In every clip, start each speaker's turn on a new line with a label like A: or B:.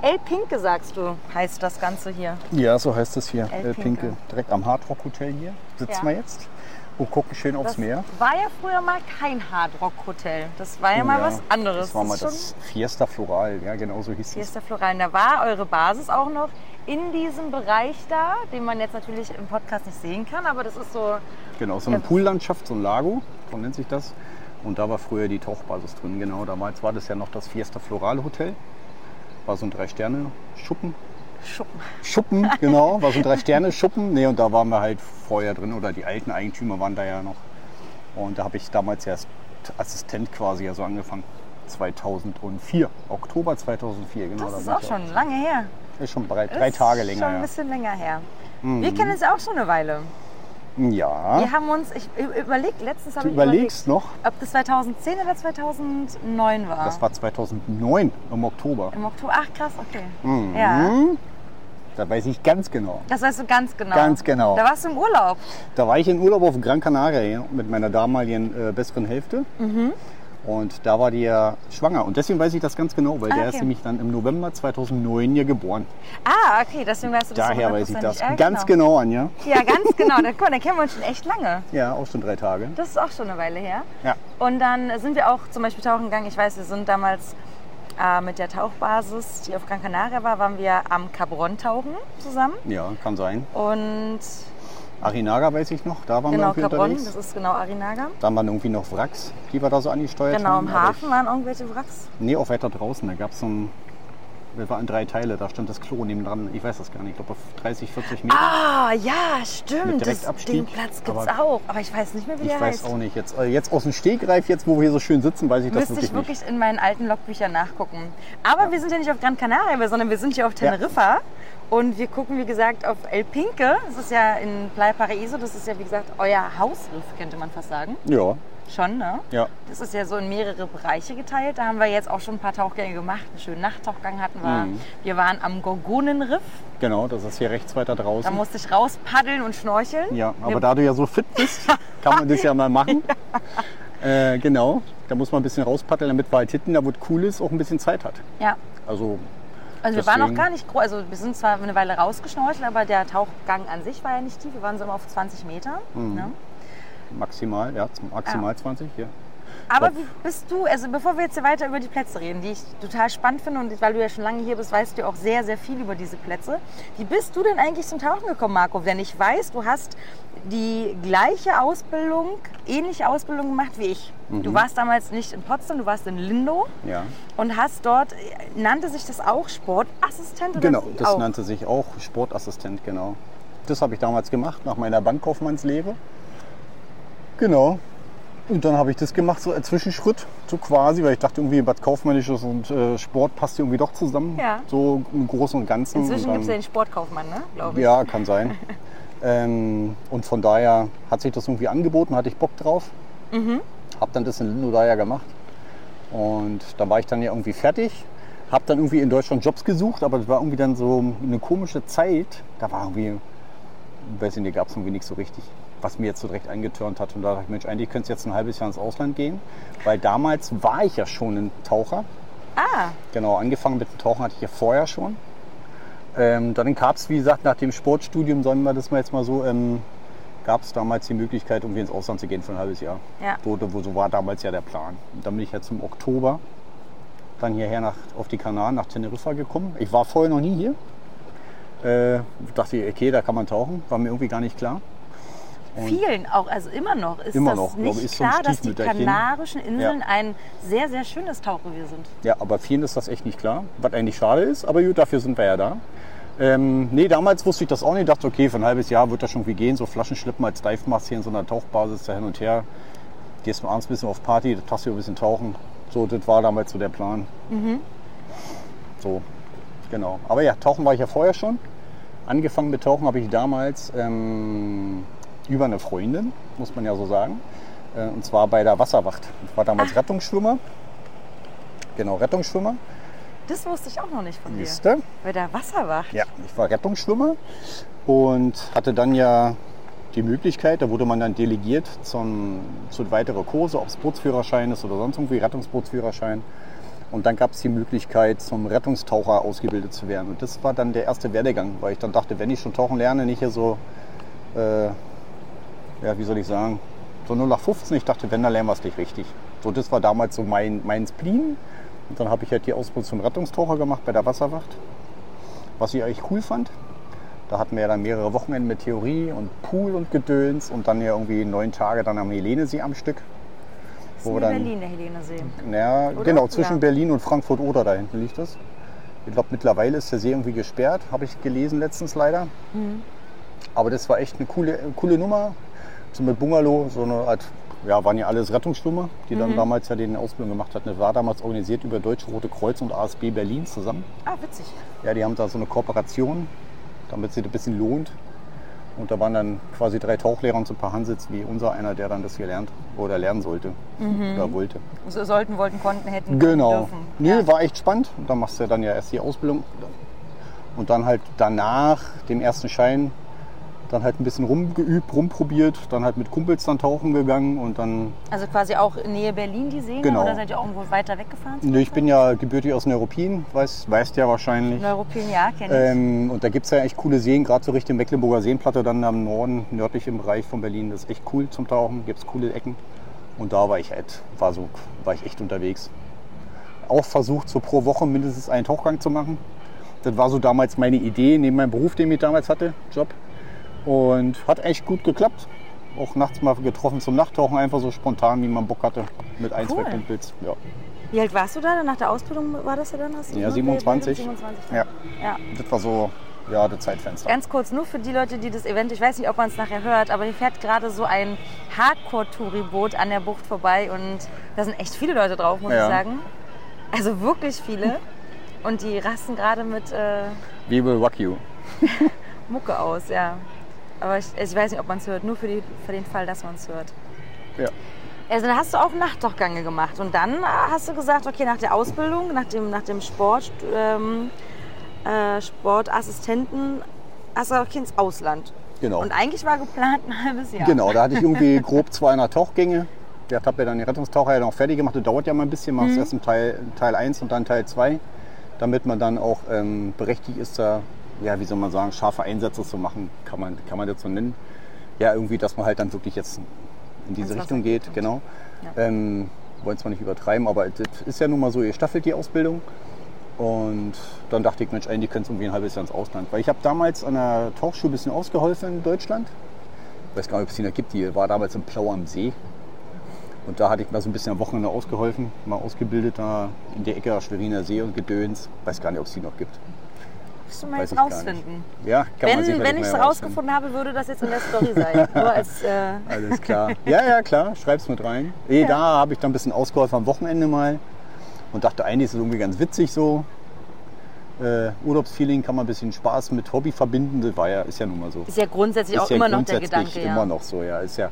A: El Pinke, sagst du, heißt das Ganze hier.
B: Ja, so heißt es hier.
A: El
B: El
A: Pinke.
B: Pinke. Direkt am Hardrock Hotel hier sitzen
A: Ja.
B: wir jetzt und gucken schön aufs
A: Das
B: Meer.
A: war ja früher mal kein Hardrock-Hotel. Das war ja mal was anderes.
B: Das war mal
A: schon
B: das Fiesta Floral, ja genau so hieß es.
A: der Floral. Da war eure Basis auch noch in diesem Bereich da, den man jetzt natürlich im Podcast nicht sehen kann, aber das ist so.
B: Genau, so eine
A: Ja.
B: Poollandschaft, so ein Lago, so nennt sich das. Und da war früher die Tauchbasis drin, genau. Damals war das ja noch das Fiesta Floral Hotel. War so ein Drei-Sterne-Schuppen.
A: Schuppen.
B: Schuppen, genau, war so ein Drei-Sterne-Schuppen. Nee, und da waren wir halt vorher drin oder die alten Eigentümer waren da ja noch. Und da habe ich damals erst Assistent quasi also angefangen. 2004, Oktober 2004, genau.
A: Das
B: da
A: ist auch schon lange her.
B: Ist schon drei, drei
A: Ist
B: Tage
A: Schon
B: länger.
A: ein
B: Ja.
A: bisschen länger her. Wir kennen es ja auch schon eine Weile.
B: Ja.
A: Wir haben uns, ich überlegt, letztens habe ich
B: überlegst noch,
A: ob das 2010 oder 2009 war.
B: das war 2009 im Oktober.
A: Im Oktober. Ach krass, okay.
B: Mhm.
A: Ja,
B: Da weiß ich ganz genau.
A: das weißt du ganz genau.
B: Ganz genau.
A: Da warst du im Urlaub.
B: Da war ich in Urlaub auf Gran Canaria mit meiner damaligen äh, besseren Hälfte.
A: Mhm.
B: Und da war die ja schwanger. Und deswegen weiß ich das ganz genau, weil
A: Ah,
B: der
A: okay.
B: ist nämlich dann im November 2009 hier geboren.
A: Ah, okay, deswegen weißt du das
B: Daher weiß ich das
A: hundertprozentig.
B: ganz genau, Anja.
A: Ja, ganz genau. Da, guck mal, da kennen wir uns schon echt lange.
B: Ja, auch schon drei Tage.
A: Das ist auch schon eine Weile her.
B: Ja.
A: Und dann sind wir auch zum Beispiel tauchen gegangen. Ich weiß, wir sind damals äh, mit der Tauchbasis, die auf Gran Canaria war, waren wir am Cabron tauchen zusammen.
B: Ja, kann sein.
A: Und
B: Arinaga weiß ich noch, da waren
A: genau,
B: wir irgendwie
A: Cabron,
B: unterwegs.
A: das ist genau Arinaga.
B: Dann waren irgendwie noch Wracks, die wir da so angesteuert
A: Genau,
B: haben.
A: im
B: Aber
A: Hafen waren irgendwelche Wracks.
B: Ich, nee, auch weiter draußen. Da gab es so ein, wir waren drei Teile, da stand das Klo neben dran. Ich weiß das gar nicht, ich glaube auf 30, 40 Meter.
A: Ah, ja, stimmt. Das, den Platz gibt es auch. Aber ich weiß nicht mehr, wie
B: ich
A: der
B: weiß
A: heißt.
B: auch nicht. Jetzt, äh, jetzt aus dem Stegreif, jetzt wo wir hier so schön sitzen, weiß ich das
A: Müsste
B: wirklich,
A: ich wirklich
B: nicht.
A: in meinen alten Logbüchern nachgucken. Aber wir sind ja nicht auf Gran Canaria, sondern wir sind hier auf Teneriffa. Und wir gucken, wie gesagt, auf El Pinque. Das ist ja in Playa Paraíso. Das ist ja, wie gesagt, euer Hausriff, könnte man fast sagen.
B: Ja,
A: Schon, ne?
B: ja.
A: Das ist ja so in mehrere Bereiche geteilt. Da haben wir jetzt auch schon ein paar Tauchgänge gemacht. Einen schönen Nachttauchgang hatten wir.
B: Mhm.
A: Wir waren am Gorgonenriff.
B: Genau, das ist hier rechts weiter
A: Da
B: draußen.
A: musste ich raus paddeln und schnorcheln.
B: Ja, aber
A: Wir-
B: da du ja so fit bist, kann man das ja mal machen. Äh, genau, da muss man ein bisschen rauspaddeln, damit wir halt hinten, da wo es cool ist, auch ein bisschen Zeit hat.
A: Ja.
B: Also,
A: Also wir waren auch
B: Deswegen-
A: gar nicht groß, also wir sind zwar eine Weile rausgeschnorchelt, aber der Tauchgang an sich war ja nicht tief. Wir waren so immer auf 20 Meter.
B: Mhm.
A: Ne?
B: maximal, ja, maximal 20, ja.
A: Aber wie bist du, also bevor wir jetzt hier weiter über die Plätze reden, die ich total spannend finde und weil du ja schon lange hier bist, weißt du auch sehr, sehr viel über diese Plätze. Wie bist du denn eigentlich zum Tauchen gekommen, Marco? Denn ich weiß, du hast die gleiche Ausbildung, ähnliche Ausbildung gemacht wie ich.
B: Mhm.
A: Du warst damals nicht in Potsdam, du warst in Lindow
B: Ja,
A: und hast dort, nannte sich das auch Sportassistent? Oder
B: genau, das
A: auch?
B: nannte sich auch Sportassistent, genau. Das habe ich damals gemacht, nach meiner Bankkaufmannslehre. Genau. Und dann habe ich das gemacht, so als Zwischenschritt, so quasi, weil ich dachte irgendwie, was Kaufmännisches und äh, Sport passt irgendwie doch zusammen.
A: Ja.
B: So im Großen und Ganzen.
A: Inzwischen gibt es ja den Sportkaufmann, ne? glaube ich.
B: Ja, kann sein. ähm, und von daher hat sich das irgendwie angeboten, hatte ich Bock drauf.
A: Mhm.
B: Hab dann das in Lindo da ja gemacht. Und da war ich dann ja irgendwie fertig. Hab dann irgendwie in Deutschland Jobs gesucht, aber das war irgendwie dann so eine komische Zeit. Da war irgendwie, ich weiß nicht, gab es irgendwie nichts so richtig, was mir jetzt so direkt eingetürnt hat. Und da dachte ich, Mensch, eigentlich könnte es jetzt ein halbes Jahr ins Ausland gehen. Weil damals war ich ja schon ein Taucher.
A: Ah,
B: Genau, angefangen mit dem Tauchen hatte ich ja vorher schon. Ähm, dann gab es, wie gesagt, nach dem Sportstudium, sagen wir das mal jetzt mal so, ähm, gab es damals die Möglichkeit, irgendwie ins Ausland zu gehen für ein halbes Jahr.
A: Ja.
B: So, so war damals ja der Plan. Und dann bin ich jetzt im Oktober dann hierher nach, auf die Kanaren, nach Teneriffa gekommen. Ich war vorher noch nie hier. Äh, dachte, okay, da kann man tauchen. War mir irgendwie gar nicht klar.
A: Vielen auch, also immer noch, ist
B: Immer
A: das
B: noch,
A: nicht
B: glaube
A: klar, dass die. Kanarischen Inseln ein sehr, sehr schönes Tauchrevier sind.
B: Ja, aber vielen ist das echt nicht klar, was eigentlich schade ist, aber gut, dafür sind wir ja da. Ähm, nee, damals wusste ich das auch nicht. Dachte, okay, für ein halbes Jahr wird das schon wie gehen. So Flaschenschlippen als Dive machst hier in so einer Tauchbasis da hin und her. Gehst du abends ein bisschen auf Party, da tauchst du ein bisschen tauchen. So, das war damals so der Plan. So, genau. Aber ja, tauchen war ich ja vorher schon. Angefangen mit Tauchen habe ich damals ähm, über eine Freundin, muss man ja so sagen. Äh, und zwar bei der Wasserwacht. Ich war damals Rettungsschwimmer. Genau, Rettungsschwimmer.
A: Das wusste ich auch noch nicht von dir.
B: Siehste?
A: Bei der Wasserwacht.
B: Ja, ich war Rettungsschwimmer und hatte dann ja die Möglichkeit, da wurde man dann delegiert zum, zu weiteren Kurse, ob es Bootsführerschein ist oder sonst irgendwie Rettungsbootsführerschein. Und dann gab es die Möglichkeit, zum Rettungstaucher ausgebildet zu werden. Und das war dann der erste Werdegang, weil ich dann dachte, wenn ich schon tauchen lerne, nicht hier so, äh, ja, wie soll ich sagen, so 0 nach 15. Ich dachte, wenn, dann lernen wir es nicht richtig. So, das war damals so mein, mein Spleen. Und dann habe ich halt die Ausbildung zum Rettungstaucher gemacht bei der Wasserwacht, was ich eigentlich cool fand. Da hatten wir ja dann mehrere Wochenenden mit Theorie und Pool und Gedöns und dann ja irgendwie neun Tage dann am Helenesee am Stück.
A: Das ist
B: Wo
A: in
B: dann-
A: Berlin, der Helenesee.
B: Ja, genau, zwischen
A: Ja.
B: Berlin und Frankfurt-Oder, da hinten liegt das. Ich glaube, mittlerweile ist der See irgendwie gesperrt, habe ich gelesen letztens leider.
A: Mhm.
B: Aber das war echt eine coole, coole Nummer. So mit Bungalow, so eine Art, ja, waren ja alles Rettungsschwimmer, die
A: Mhm.
B: dann damals ja den Ausbildung gemacht hatten. Das war damals organisiert über Deutsche Rote Kreuz und ASB Berlin zusammen.
A: Ah, witzig.
B: Ja, die haben da so eine Kooperation, damit sich das ein bisschen lohnt. Und da waren dann quasi drei Tauchlehrer und so ein paar Hansitz wie unser einer, der dann das gelernt oder lernen sollte oder wollte.
A: So sollten, wollten, konnten, hätten,
B: Genau.
A: dürfen.
B: Nee,
A: Ja.
B: war echt spannend. Und dann machst du ja dann ja erst die Ausbildung. Und dann halt danach, dem ersten Schein, dann halt ein bisschen rumgeübt, rumprobiert, dann halt mit Kumpels dann tauchen gegangen und dann,
A: Also quasi auch in Nähe Berlin die Seen
B: Genau.
A: oder seid ihr auch irgendwo weiter weggefahren?
B: nee, ich bin ja gebürtig aus Neuruppin, weißt, weißt ja wahrscheinlich.
A: Neuruppin, ja, kenne ich.
B: Ähm, und da gibt es ja echt coole Seen, gerade so Richtung Mecklenburger Seenplatte, dann am Norden, nördlich im Bereich von Berlin. Das ist echt cool zum Tauchen, gibt es coole Ecken. Und da war ich halt, war, so, war ich echt unterwegs. Auch versucht, so pro Woche mindestens einen Tauchgang zu machen. Das war so damals meine Idee, neben meinem Beruf, den ich damals hatte, Job. Und hat echt gut geklappt. Auch nachts mal getroffen zum Nachttauchen, einfach so spontan, wie man Bock hatte, mit ein,
A: Cool.
B: zwei Kumpels. Ja.
A: Wie alt warst du da? Nach der Ausbildung war das ja dann? Hast du
B: Ja,
A: ne?
B: 27.
A: 27.
B: ja,
A: ja.
B: das war so, ja, das Zeitfenster.
A: Ganz kurz, nur für die Leute, die das Event, ich weiß nicht, ob man es nachher hört, aber hier fährt gerade so ein Hardcore-Touri-Boot an der Bucht vorbei und da sind echt viele Leute drauf, muss
B: Ja.
A: ich sagen. Also wirklich viele. Und die rasten gerade mit äh,
B: We will rock you.
A: Mucke aus, ja. Aber ich, ich weiß nicht, ob man es hört, nur für, die, für den Fall, dass man es hört.
B: Ja.
A: Also dann hast du auch Nachttauchgänge gemacht und dann äh, hast du gesagt, okay, nach der Ausbildung, nach dem, nach dem Sport, ähm, äh, Sportassistenten, hast du auch ins Ausland.
B: Genau.
A: Und eigentlich war geplant ein halbes Jahr.
B: Genau, da hatte ich irgendwie grob 200 Tauchgänge. Ich habe ja dann den Rettungstaucher ja noch fertig gemacht. Das dauert ja mal ein bisschen. Machst
A: Mhm.
B: erst Teil, Teil 1 und dann Teil 2, damit man dann auch ähm, berechtigt ist, da, ja, wie soll man sagen, scharfe Einsätze zu machen, kann man, kann man das so nennen. Ja, irgendwie, dass man halt dann wirklich jetzt in diese Richtung geht, genau.
A: Ja.
B: Ähm, wollen es mal nicht übertreiben, aber das ist ja nun mal so, ihr staffelt die Ausbildung. Und dann dachte ich, Mensch, eigentlich könnte es irgendwie ein halbes Jahr ins Ausland. Weil ich habe damals an der Tauchschule ein bisschen ausgeholfen in Deutschland. Ich weiß gar nicht, ob es die noch gibt. Die war damals im Plau am See. Und da hatte ich mal so ein bisschen am Wochenende ausgeholfen. Mal ausgebildet da in der Ecke Schweriner See und Gedöns. Weiß gar nicht, ob es die noch gibt.
A: Mal
B: Weiß
A: jetzt rausfinden.
B: Ja, kann man
A: Wenn,
B: sicherlich
A: wenn ich es rausgefunden habe, würde das jetzt in der Story sein. Als, äh,
B: Alles klar. Ja, ja, klar. Schreib's mit rein. Eh, Da habe ich dann ein bisschen ausgeholfen am Wochenende mal. Und dachte, eigentlich ist es irgendwie ganz witzig so. Äh, Urlaubsfeeling kann man ein bisschen Spaß mit Hobby verbinden. Das war ja, ist ja nun mal so.
A: ist ja grundsätzlich auch
B: ist ja
A: immer noch der Gedanke.
B: immer
A: Ja.
B: noch so, ja. Es ja,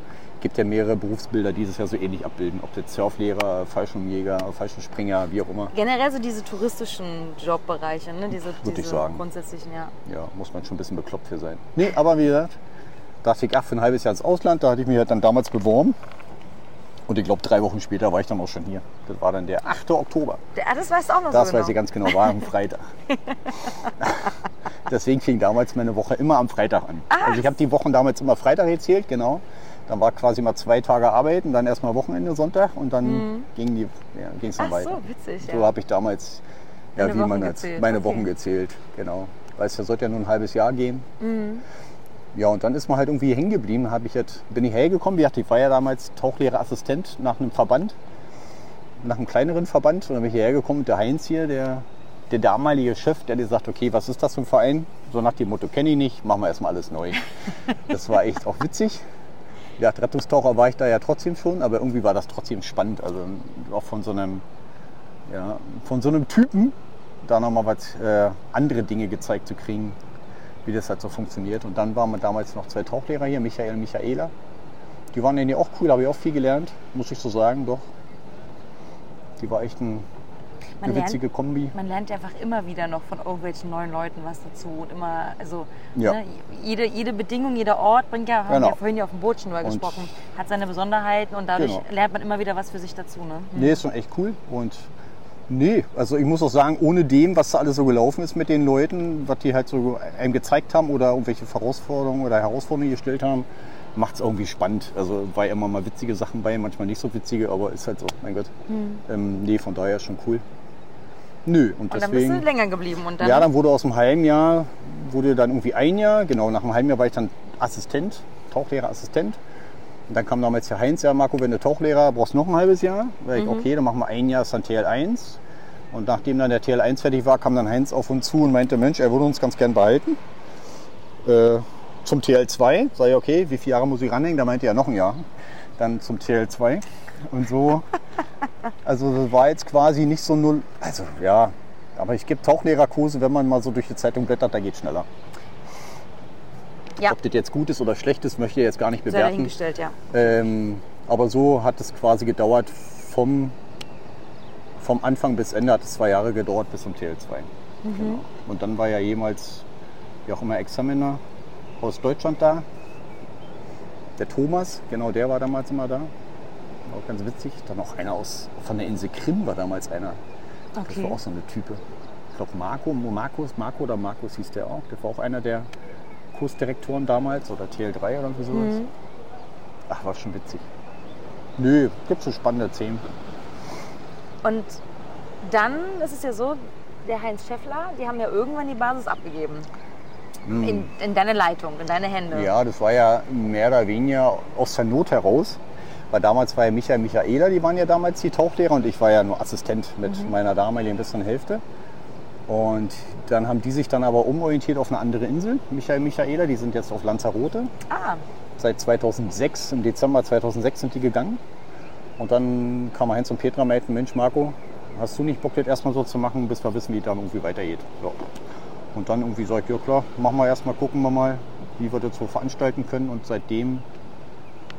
B: gibt ja mehrere Berufsbilder, die das ja so ähnlich abbilden. Ob das Surflehrer, Fallschirmjäger, Fallschirmspringer, wie auch immer.
A: Generell so diese touristischen Jobbereiche, ne? diese,
B: Würde ich
A: diese
B: sagen.
A: grundsätzlichen, ja.
B: Ja, muss man schon ein bisschen bekloppt für sein. Nee, aber wie gesagt, dachte ich, ach, für ein halbes Jahr ins Ausland, da hatte ich mich halt dann damals beworben. Und ich glaube, drei Wochen später war ich dann auch schon hier. Das war dann der 8. Oktober.
A: Der- ah, Das weißt du auch noch
B: Das
A: so genau.
B: weiß ich ganz genau, war am Freitag. Deswegen fing damals meine Woche immer am Freitag an. Also ich habe die Wochen damals immer Freitag gezählt, genau. Dann war quasi mal zwei Tage arbeiten, dann erstmal Wochenende, Sonntag und dann ging die, ja, ging es dann
A: Mhm. Ach
B: weiter.
A: so, witzig,
B: So
A: ja.
B: habe ich damals, ja, wie man
A: Wochen
B: das,
A: gezählt,
B: meine
A: okay.
B: Wochen gezählt, genau. Weil es ja sollte ja nur ein halbes Jahr gehen.
A: Mhm.
B: Ja, und dann ist man halt irgendwie hängen geblieben. Hab ich jetzt, bin ich hergekommen. Wie gesagt, ich war ja damals Tauchlehrerassistent nach einem Verband, nach einem kleineren Verband. Und dann bin ich hierher gekommen und der Heinz hier, der, der damalige Chef, der hat gesagt, okay, was ist das für ein Verein? So nach dem Motto, kenne ich nicht, machen wir erstmal alles neu. Das war echt auch witzig. Ja, Rettungstaucher war ich da ja trotzdem schon, aber irgendwie war das trotzdem spannend. Also auch von so einem, ja, von so einem Typen da nochmal was äh, andere Dinge gezeigt zu kriegen. wie das halt so funktioniert. Und dann waren wir damals noch zwei Tauchlehrer hier, Michael und Michaela. Die waren ja auch cool, habe ich auch viel gelernt, muss ich so sagen, doch. Die war echt ein,
A: Man
B: eine
A: lernt-
B: witzige Kombi.
A: Man lernt einfach immer wieder noch von irgendwelchen neuen Leuten was dazu. Und immer, also
B: Ja.
A: ne, jede, jede Bedingung, jeder Ort bringt ja, haben
B: Genau.
A: wir vorhin ja auf dem Boot schon drüber gesprochen, hat seine Besonderheiten und dadurch
B: Genau.
A: lernt man immer wieder was für sich dazu. Ne?
B: Nee, ist schon echt cool. Und nee, also ich muss auch sagen, ohne dem, was da alles so gelaufen ist mit den Leuten, was die halt so einem gezeigt haben oder irgendwelche Herausforderungen oder Herausforderungen gestellt haben, macht es irgendwie spannend. Also war ja immer mal witzige Sachen bei, manchmal nicht so witzige, aber ist halt so, mein Gott. Ähm, nee, von daher schon cool. Nö, und,
A: Und dann bist
B: deswegen.
A: du länger geblieben. Und dann,
B: Ja, dann wurde aus dem Heimjahr, wurde dann irgendwie ein Jahr, genau, nach dem Heimjahr war ich dann Assistent, Tauchlehrerassistent. Und dann kam damals der Heinz, ja Marco, wenn du Tauchlehrer brauchst noch ein halbes Jahr. Da ich, okay, dann machen wir ein Jahr, ist dann TL1. Und nachdem dann der TL1 fertig war, kam dann Heinz auf uns zu und meinte, Mensch, er würde uns ganz gern behalten. Äh, zum TL2, sag ich, okay, wie viele Jahre muss ich ranhängen? Da meinte er, noch ein Jahr. Dann zum TL2. Und so, also das war jetzt quasi nicht so null, also ja, aber ich gebe Tauchlehrerkurse, wenn man mal so durch die Zeitung blättert, da geht schneller.
A: ja,
B: Ob das jetzt gut ist oder schlecht ist, möchte ich jetzt gar nicht
A: sei
B: bewerten.
A: dahingestellt, ja.
B: Ähm, aber so hat es quasi gedauert vom, vom Anfang bis Ende hat es zwei Jahre gedauert bis zum TL2. Genau. Und dann war ja jemals, wie auch immer, Examiner aus Deutschland da. Der Thomas, genau der war damals immer da. Auch ganz witzig. Dann noch einer aus, von der Insel Krim war damals einer. Das
A: Okay.
B: war auch so eine Type. Ich glaube Marco, Markus, Marco oder Markus hieß der auch. Der war auch einer der Kursdirektoren damals oder TL3 oder irgendwie sowas.
A: Mhm.
B: Ach, war schon witzig. Nö, gibt so spannende Themen.
A: Und dann ist es ja so, der Heinz Schäffler, die haben ja irgendwann die Basis abgegeben. In, in deine Leitung, in deine Hände.
B: Hm. Ja, das war ja mehr oder weniger aus der Not heraus. Weil damals war ja Michael Michaela, die waren ja damals die Tauchlehrer und ich war ja nur Assistent mit meiner damaligen besseren Hälfte. Und dann haben die sich dann aber umorientiert auf eine andere Insel, Michael Michaela, die sind jetzt auf Lanzarote.
A: Ah,
B: Seit 2006, im Dezember 2006 sind die gegangen. Und dann kam Heinz und Petra meinten, Mensch Marco, hast du nicht Bock, das erstmal so zu machen, bis wir wissen, wie es dann irgendwie weitergeht. Ja. Und dann irgendwie sagt, ja klar, machen wir erstmal, gucken wir mal, wie wir das so veranstalten können. Und seitdem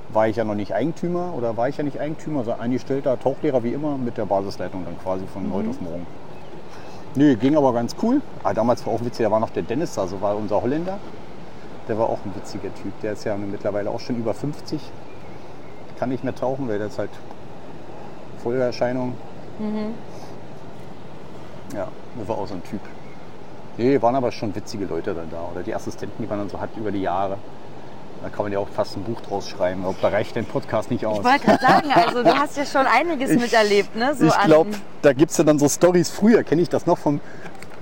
B: war ich ja noch nicht Eigentümer oder war ich ja nicht Eigentümer, sondern angestellter Tauchlehrer wie immer mit der Basisleitung dann quasi von heute auf morgen. Nee, ging aber ganz cool. Ah, damals war auch witzig, da war noch der Dennis da, so war unser Holländer. Der war auch ein witziger Typ. Der ist ja mittlerweile auch schon über 50. Kann nicht mehr tauchen, weil der ist halt Folgeerscheinung. Ja, das war auch so ein Typ. Nee, waren aber schon witzige Leute dann da. Oder die Assistenten, die man dann so hat über die Jahre. Da kann man ja auch fast ein Buch draus schreiben. Aber da reicht dein Podcast nicht aus.
A: ich wollte gerade sagen, also du hast ja schon einiges
B: Ich-
A: miterlebt, ne? So
B: ich glaube, da gibt es ja dann so Stories. Früher kenne ich das noch vom.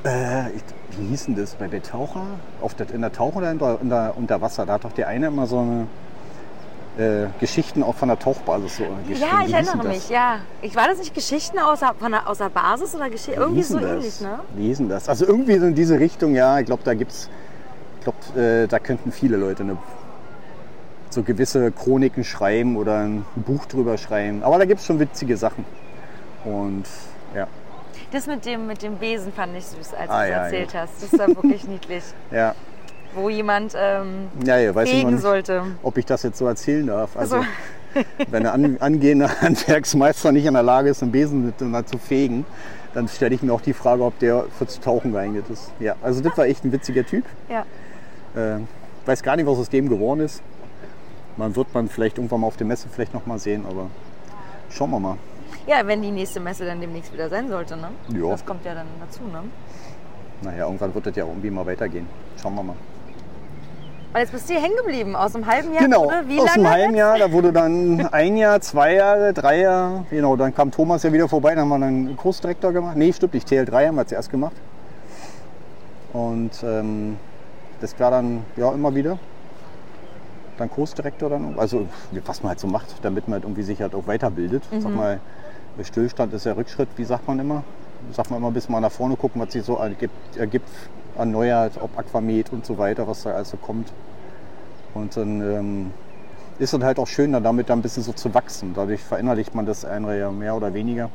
B: Äh, ich, wie hieß denn das? Bei der Taucher? Auf der, in der Taucher oder in der, in der, unter Wasser? Da hat doch der eine immer so eine. Äh, Geschichten auch von der Tauchbasis so geschrieben.
A: Ja, ich erinnere
B: das?
A: mich, ja. Ich war das nicht Geschichten außer, von der, außer Basis oder Geschichten?
B: Wie
A: Irgendwie so
B: denn
A: ähnlich,
B: das?
A: ne?
B: Denn das? Also irgendwie so in diese Richtung, ja. Ich glaube, da gibt's, ich glaube, äh, da könnten viele Leute eine, so gewisse Chroniken schreiben oder ein Buch drüber schreiben. Aber da gibt es schon witzige Sachen. Und ja,
A: Das mit dem, mit dem Besen fand ich süß, als
B: Ah,
A: du es
B: ja,
A: erzählt
B: ja.
A: hast. Das war wirklich niedlich.
B: ja,
A: Wo jemand ähm,
B: ja, ja weiß ich nicht,
A: sollte.
B: ob ich das jetzt so erzählen darf. Also,
A: Also-
B: wenn ein an, angehender Handwerksmeister nicht in der Lage ist, einen Besen miteinander zu fegen, dann stelle ich mir auch die Frage, ob der fürs Tauchen geeignet ist. Ja, also das war echt ein witziger Typ.
A: Ja.
B: Äh, weiß gar nicht, was aus dem geworden ist. Man wird man vielleicht irgendwann mal auf der Messe vielleicht noch mal sehen, aber schauen wir mal.
A: ja, wenn die nächste Messe dann demnächst wieder sein sollte, ne?
B: Ja.
A: Das kommt ja dann dazu, ne?
B: Naja, irgendwann wird das ja irgendwie mal weitergehen. Schauen wir mal.
A: Und jetzt bist du hier hängen geblieben, aus einem halben Jahr
B: Genau,
A: wurde wie
B: aus
A: lange?
B: dem halben Jahr, da wurde dann ein Jahr, zwei Jahre, drei Jahre. Genau, dann kam Thomas ja wieder vorbei, dann haben wir einen Kursdirektor gemacht. Nee, stimmt nicht, TL3 haben wir zuerst gemacht. Und ähm, das war dann ja immer wieder. Dann Kursdirektor dann, also was man halt so macht, damit man halt irgendwie sich halt auch weiterbildet. Sag mal, Stillstand ist ja Rückschritt, wie sagt man immer? Sagt man immer, bis mal nach vorne gucken, was sich so ergibt, ergibt erneuert, ob Aquamet und so weiter, was da alles so kommt. Und dann ähm, ist es halt auch schön, dann damit dann ein bisschen so zu wachsen. Dadurch verinnerlicht man das eine ja mehr oder weniger,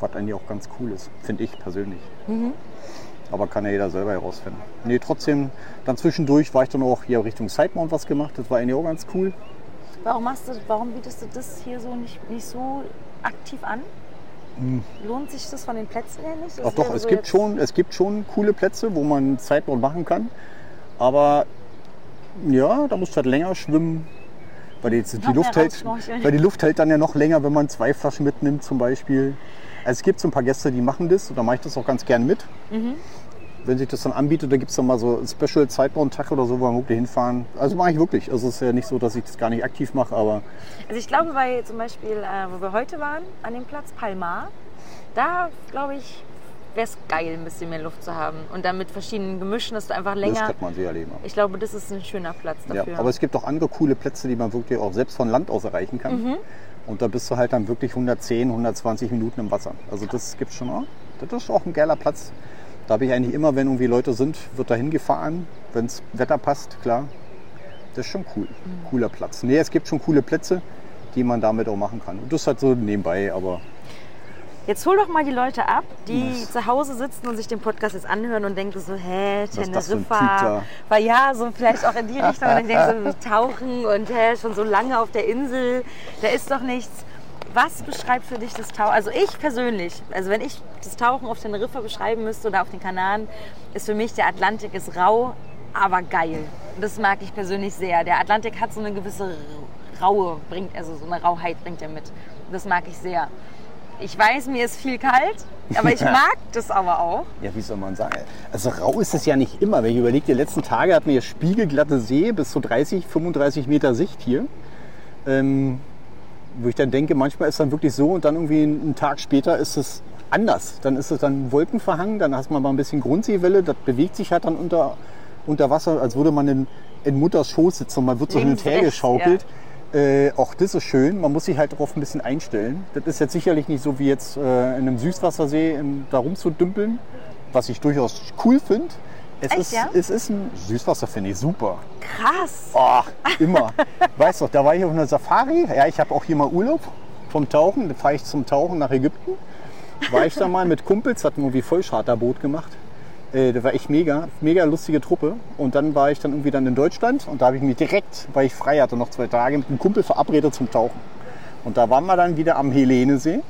B: was eigentlich auch ganz cool ist, finde ich persönlich. Aber kann ja jeder selber herausfinden. Nee, trotzdem, dann zwischendurch war ich dann auch hier Richtung Sidemount was gemacht. Das war eigentlich auch ganz cool.
A: Warum, machst du, warum bietest du das hier so nicht, nicht so aktiv an? Lohnt sich das von den Plätzen her nicht? Das
B: Hm. Doch,
A: ja
B: es
A: so
B: gibt, schon, es gibt schon coole Plätze, wo man Sideboard machen kann. Aber ja, da musst du halt länger schwimmen. Weil die, die, Luft hält, weil die Luft hält dann ja noch länger, wenn man zwei Flaschen mitnimmt zum Beispiel. Also es gibt so ein paar Gäste, die machen das und da mache ich das auch ganz gern mit.
A: Mhm.
B: Wenn sich das dann anbietet, da gibt es dann mal so einen Special Sidebound-Tag oder so, wo wir wirklich hinfahren. Also mache ich wirklich. Also es ist ja nicht so, dass ich das gar nicht aktiv mache, aber
A: Also ich glaube, bei zum Beispiel, äh, wo wir heute waren, an dem Platz Palmar, da glaube ich, wäre es geil, ein bisschen mehr Luft zu haben. Und dann mit verschiedenen Gemischen, dass du einfach
B: das
A: länger.
B: könnte man sich erleben.
A: Ich glaube, das ist ein schöner Platz
B: Ja,
A: dafür.
B: aber es gibt auch andere coole Plätze, die man wirklich auch selbst von Land aus erreichen kann.
A: Mhm.
B: Und da bist du halt dann wirklich 110, 120 Minuten im Wasser. Also das gibt schon auch. Das ist auch ein geiler Platz. Da habe ich eigentlich immer, wenn irgendwie Leute sind, wird da hingefahren, wenn das Wetter passt, klar. Das ist schon cool.
A: Mhm.
B: Cooler Platz. Nee, es gibt schon coole Plätze, die man damit auch machen kann. Und das ist halt so nebenbei, aber
A: Jetzt hol doch mal die Leute ab, die zu Hause sitzen und sich den Podcast jetzt anhören und denken so, hä? Teneriffa. Weil ja, so vielleicht auch in die Richtung. Und ich denke so, tauchen und hä, schon so lange auf der Insel, da ist doch nichts. Was beschreibt für dich das Tauchen? Also ich persönlich, also wenn ich das Tauchen auf Teneriffa beschreiben müsste oder auf den Kanaren, ist für mich der Atlantik ist rau, aber geil. Das mag ich persönlich sehr. Der Atlantik hat so eine gewisse Raue, bringt, also so eine Rauheit bringt er mit. Das mag ich sehr. Ich weiß, mir ist viel kalt, aber ich mag das aber auch.
B: Ja, wie soll man sagen? Also rau ist es ja nicht immer. Wenn ich überlege, die letzten Tage hatten wir spiegelglatte See bis zu 30, 35 Meter Sicht hier. Ähm, wo ich dann denke, manchmal ist es dann wirklich so und dann irgendwie einen Tag später ist es anders. Dann ist es dann wolkenverhangen, dann hast man mal ein bisschen Grundseewelle, das bewegt sich halt dann unter, unter Wasser, als würde man in, in Mutters Schoß sitzen und man wird so hin und her geschaukelt. Äh, auch das ist schön. Man muss sich halt darauf ein bisschen einstellen. Das ist jetzt sicherlich nicht so wie jetzt äh, in einem Süßwassersee in, da rumzudümpeln, was ich durchaus cool finde. Es,
A: Echt,
B: ist,
A: ja?
B: es ist ein Süßwasser, finde ich super.
A: Krass.
B: Oh, immer. weißt du, da war ich auf einer Safari. Ja, ich habe auch hier mal Urlaub vom Tauchen. Da fahre ich zum Tauchen nach Ägypten. War ich da mal mit Kumpels, hatten wir irgendwie Vollcharterboot gemacht. Äh, das war echt mega, mega lustige Truppe. Und dann war ich dann irgendwie dann in Deutschland und da habe ich mich direkt, weil ich frei hatte, noch zwei Tage mit einem Kumpel verabredet zum Tauchen. Und da waren wir dann wieder am Helenesee.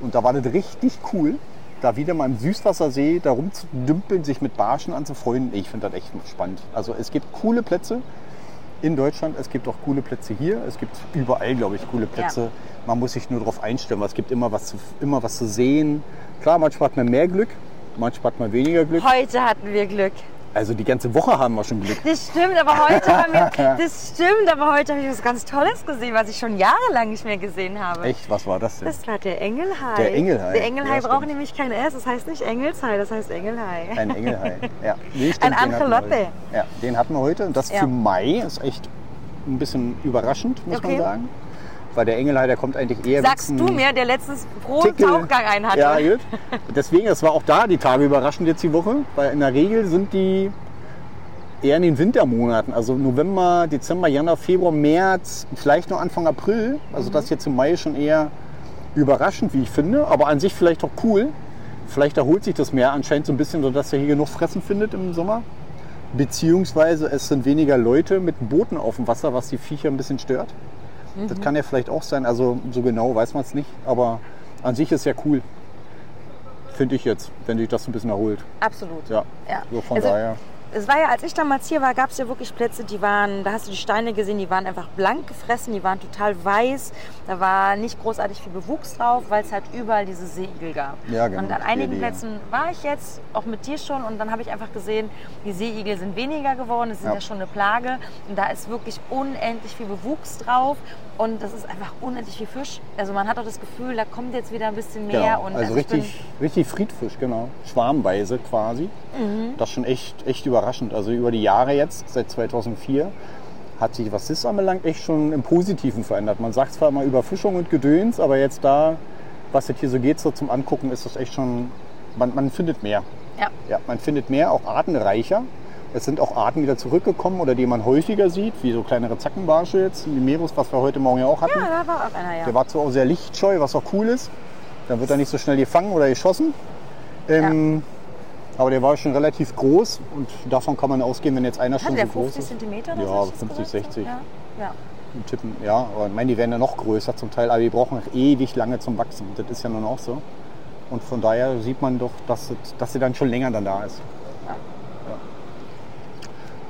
B: Und da war das richtig cool, da wieder mal im Süßwassersee da rumzudümpeln, sich mit Barschen anzufreunden. Ich finde das echt spannend. Also es gibt coole Plätze in Deutschland, es gibt auch coole Plätze hier. Es gibt überall, glaube ich, coole Plätze. Man muss sich nur darauf einstellen, weil es gibt immer was, zu, immer was zu sehen. Klar, manchmal hat man mehr Glück, manchmal hat man weniger Glück.
A: Heute hatten wir Glück.
B: Also die ganze Woche haben wir schon Glück.
A: Das stimmt, aber heute haben wir, das stimmt, aber heute habe ich was ganz Tolles gesehen, was ich schon jahrelang nicht mehr gesehen habe.
B: Echt, was war das denn?
A: Das war der Engelhai.
B: Der Engelhai.
A: Der Engelhai
B: Ja,
A: braucht nämlich kein S, das heißt nicht Engelshai, das heißt Engelhai.
B: Ein Engelhai. Ja. Nee, stimmt,
A: Ein
B: heute. Ja, den hatten wir heute. Und das
A: Ja.
B: für Mai ist echt ein bisschen überraschend, muss
A: Okay.
B: man sagen. Weil der Engelhai, der kommt eigentlich eher
A: Sagst du mir, der letztens pro
B: Tickel-
A: Tauchgang einen hatte.
B: Ja, gut. Deswegen, es war auch da die Tage überraschend jetzt die Woche. Weil in der Regel sind die eher in den Wintermonaten. Also November, Dezember, Januar, Februar, März, vielleicht noch Anfang April. Also das jetzt im Mai schon eher überraschend, wie ich finde. Aber an sich vielleicht auch cool. Vielleicht erholt sich das Meer anscheinend so ein bisschen, sodass er hier genug Fressen findet im Sommer. Beziehungsweise es sind weniger Leute mit Booten auf dem Wasser, was die Viecher ein bisschen stört. Das kann ja vielleicht auch sein. Also so genau weiß man es nicht. Aber an sich ist ja cool. Finde ich jetzt, wenn sich das ein bisschen erholt.
A: Absolut.
B: Ja.
A: Ja.
B: So von
A: Also,
B: daher.
A: Es war ja, als ich damals hier war, gab es ja wirklich Plätze, die waren, da hast du die Steine gesehen, die waren einfach blank gefressen, die waren total weiß. Da war nicht großartig viel Bewuchs drauf, weil es halt überall diese Seeigel gab.
B: Ja, genau.
A: Und an einigen Plätzen war ich jetzt, auch mit dir schon, und dann habe ich einfach gesehen, die Seeigel sind weniger geworden, es sind ja.
B: Ja.
A: schon eine Plage. Und da ist wirklich unendlich viel Bewuchs drauf. Und das ist einfach unendlich viel Fisch. Also man hat auch das Gefühl, da kommt jetzt wieder ein bisschen mehr.
B: Genau.
A: Und
B: also
A: bin-
B: richtig, richtig Friedfisch, genau. Schwarmweise quasi.
A: Mhm.
B: Das ist schon echt, echt überraschend. Also über die Jahre jetzt, seit 2004, hat sich, was das anbelangt, echt schon im Positiven verändert. Man sagt zwar immer Überfischung und Gedöns, aber jetzt da, was jetzt hier so geht, so zum Angucken, ist das echt schon, man, man findet mehr.
A: Ja.
B: Ja, man findet mehr, auch artenreicher. Es sind auch Arten wieder zurückgekommen oder die man häufiger sieht, wie so kleinere Zackenbarsche jetzt, die Meeres, was wir heute Morgen ja auch hatten.
A: Ja, da war auch einer, ja.
B: Der war zwar auch sehr lichtscheu, was auch cool ist. Dann wird er nicht so schnell gefangen oder geschossen. Ähm, Aber der war schon relativ groß und davon kann man ausgehen, wenn jetzt einer schon
A: Hatte der
B: so groß
A: 50
B: ist.
A: Zentimeter? oder
B: Ja,
A: so, hätte ich das
B: 50,
A: gesagt?
B: 60.
A: Ja. ja.
B: Tippen, ja, aber ich meine, die werden ja noch größer zum Teil, aber die brauchen ewig lange zum Wachsen. Das ist ja nun auch so. Und von daher sieht man doch, dass, es, dass sie dann schon länger dann da ist.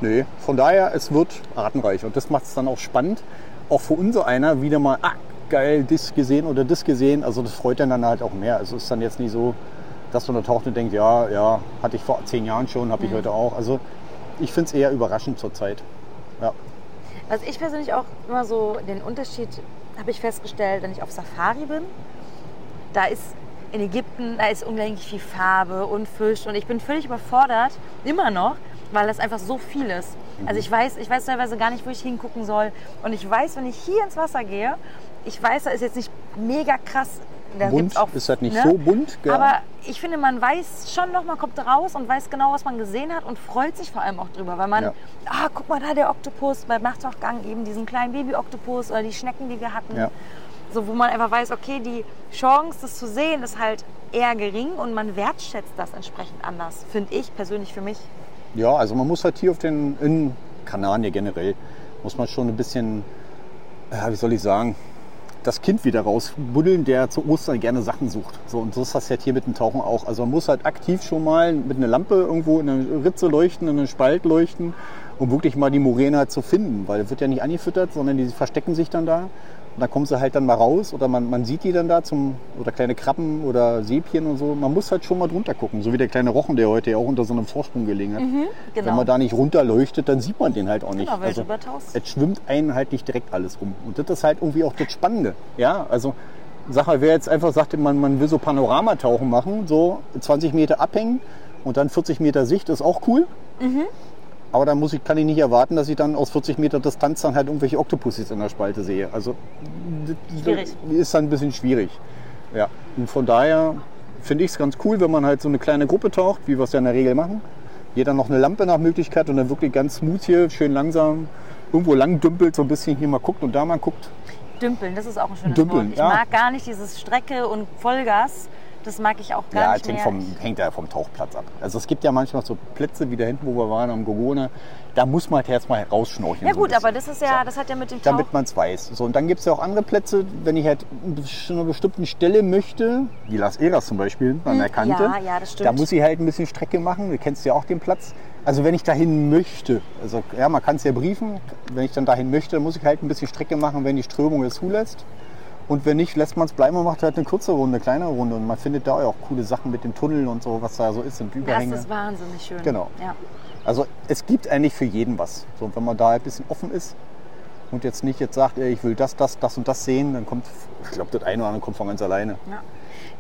B: Nö, von daher, es wird artenreich und das macht es dann auch spannend. Auch für unser einer wieder mal, ah, geil, das gesehen oder das gesehen. Also das freut dann halt auch mehr. Also es ist dann jetzt nicht so, dass man da taucht und denkt, ja, ja, hatte ich vor zehn Jahren schon, habe ich heute auch. Also ich finde es eher überraschend zurzeit. Ja.
A: Was ich persönlich auch immer so, den Unterschied habe ich festgestellt, wenn ich auf Safari bin, da ist in Ägypten, da ist unglaublich viel Farbe und Fisch und ich bin völlig überfordert, immer noch, weil das einfach so viel ist. Also ich weiß, ich weiß teilweise gar nicht, wo ich hingucken soll und ich weiß, wenn ich hier ins Wasser gehe, ich weiß, da ist jetzt nicht mega krass. Da
B: Bunt
A: auch,
B: ist halt nicht
A: ne?
B: so bunt. gell?
A: Aber ich finde, man weiß schon noch, man kommt raus und weiß genau, was man gesehen hat und freut sich vor allem auch drüber, weil man,
B: Ja.
A: ah, guck mal da, der Oktopus, beim Nachtwachgang eben diesen kleinen Baby-Oktopus oder die Schnecken, die wir hatten.
B: Ja.
A: So, wo man einfach weiß, okay, die Chance, das zu sehen, ist halt eher gering und man wertschätzt das entsprechend anders, finde ich persönlich für mich.
B: Ja, also man muss halt hier auf den in Kanaren ja generell, muss man schon ein bisschen, ja, wie soll ich sagen, das Kind wieder rausbuddeln, der zu Ostern gerne Sachen sucht. So, und so ist das halt hier mit dem Tauchen auch. Also man muss halt aktiv schon mal mit einer Lampe irgendwo in eine Ritze leuchten, in einen Spalt leuchten, um wirklich mal die Moräne halt zu finden. Weil es wird ja nicht angefüttert, sondern die verstecken sich dann da. Und dann kommen sie halt dann mal raus oder man, man sieht die dann da zum, oder kleine Krabben oder Säbchen und so. Man muss halt schon mal drunter gucken. So wie der kleine Rochen, der heute ja auch unter so einem Vorsprung gelegen hat. Wenn
A: genau.
B: man da nicht runterleuchtet, dann sieht man den halt auch nicht.
A: Genau, weil
B: also, es schwimmt einen halt nicht direkt alles rum. Und das ist halt irgendwie auch das Spannende. Ja, also sag mal, wer jetzt einfach sagt, man, man will so Panoramatauchen machen, so 20 Meter abhängen und dann 40 Meter Sicht, ist auch cool.
A: Mhm.
B: Aber dann muss ich, kann ich nicht erwarten, dass ich dann aus 40 Meter Distanz dann halt irgendwelche Oktopussis in der Spalte sehe. Also
A: Schwierig.
B: ist dann ein bisschen schwierig. Ja. Und von daher finde ich es ganz cool, wenn man halt so eine kleine Gruppe taucht, wie wir es ja in der Regel machen. Jeder noch eine Lampe nach Möglichkeit und dann wirklich ganz smooth hier, schön langsam irgendwo lang dümpelt, so ein bisschen hier mal guckt und da mal guckt.
A: Dümpeln, das ist auch ein schönes
B: Dümpeln,
A: Wort. Ich
B: ja.
A: mag gar nicht dieses Strecke und Vollgas. Das mag ich auch gar
B: Ja,
A: nicht
B: es hängt, vom, hängt ja vom Tauchplatz ab. Also es gibt ja manchmal so Plätze wie da hinten, wo wir waren am Gogone, da muss man halt erstmal rausschnorcheln.
A: ja
B: so
A: gut, aber
B: bisschen.
A: das ist ja,
B: So.
A: das hat ja mit dem Tauch...
B: damit man es weiß. So, und dann gibt es ja auch andere Plätze, wenn ich halt zu einer bestimmten Stelle möchte, wie Las Eras zum Beispiel an der Kante,
A: Hm, ja, ja, das stimmt.
B: da muss ich halt ein bisschen Strecke machen. Du kennst ja auch den Platz. Also wenn ich dahin möchte, also ja, man kann es ja briefen, wenn ich dann dahin möchte, dann muss ich halt ein bisschen Strecke machen, wenn die Strömung es zulässt. Und wenn nicht, lässt man es bleiben und macht halt eine kurze Runde, eine kleinere Runde. Und man findet da auch coole Sachen mit dem Tunnel und so, was da so ist, und
A: das
B: Überhänge.
A: ist wahnsinnig schön.
B: Genau.
A: Ja.
B: Also es gibt eigentlich für jeden was. So, und wenn man da ein bisschen offen ist und jetzt nicht jetzt sagt, ey, ich will das, das, das und das sehen, dann kommt, ich glaube, das eine oder andere kommt von ganz alleine.
A: Ja.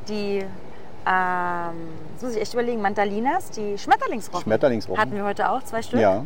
A: Die, ähm, muss ich echt überlegen, Mantalinas, die Schmetterlingsrochen.
B: Schmetterlingsrochen.
A: Hatten wir heute auch, zwei Stück.
B: Ja,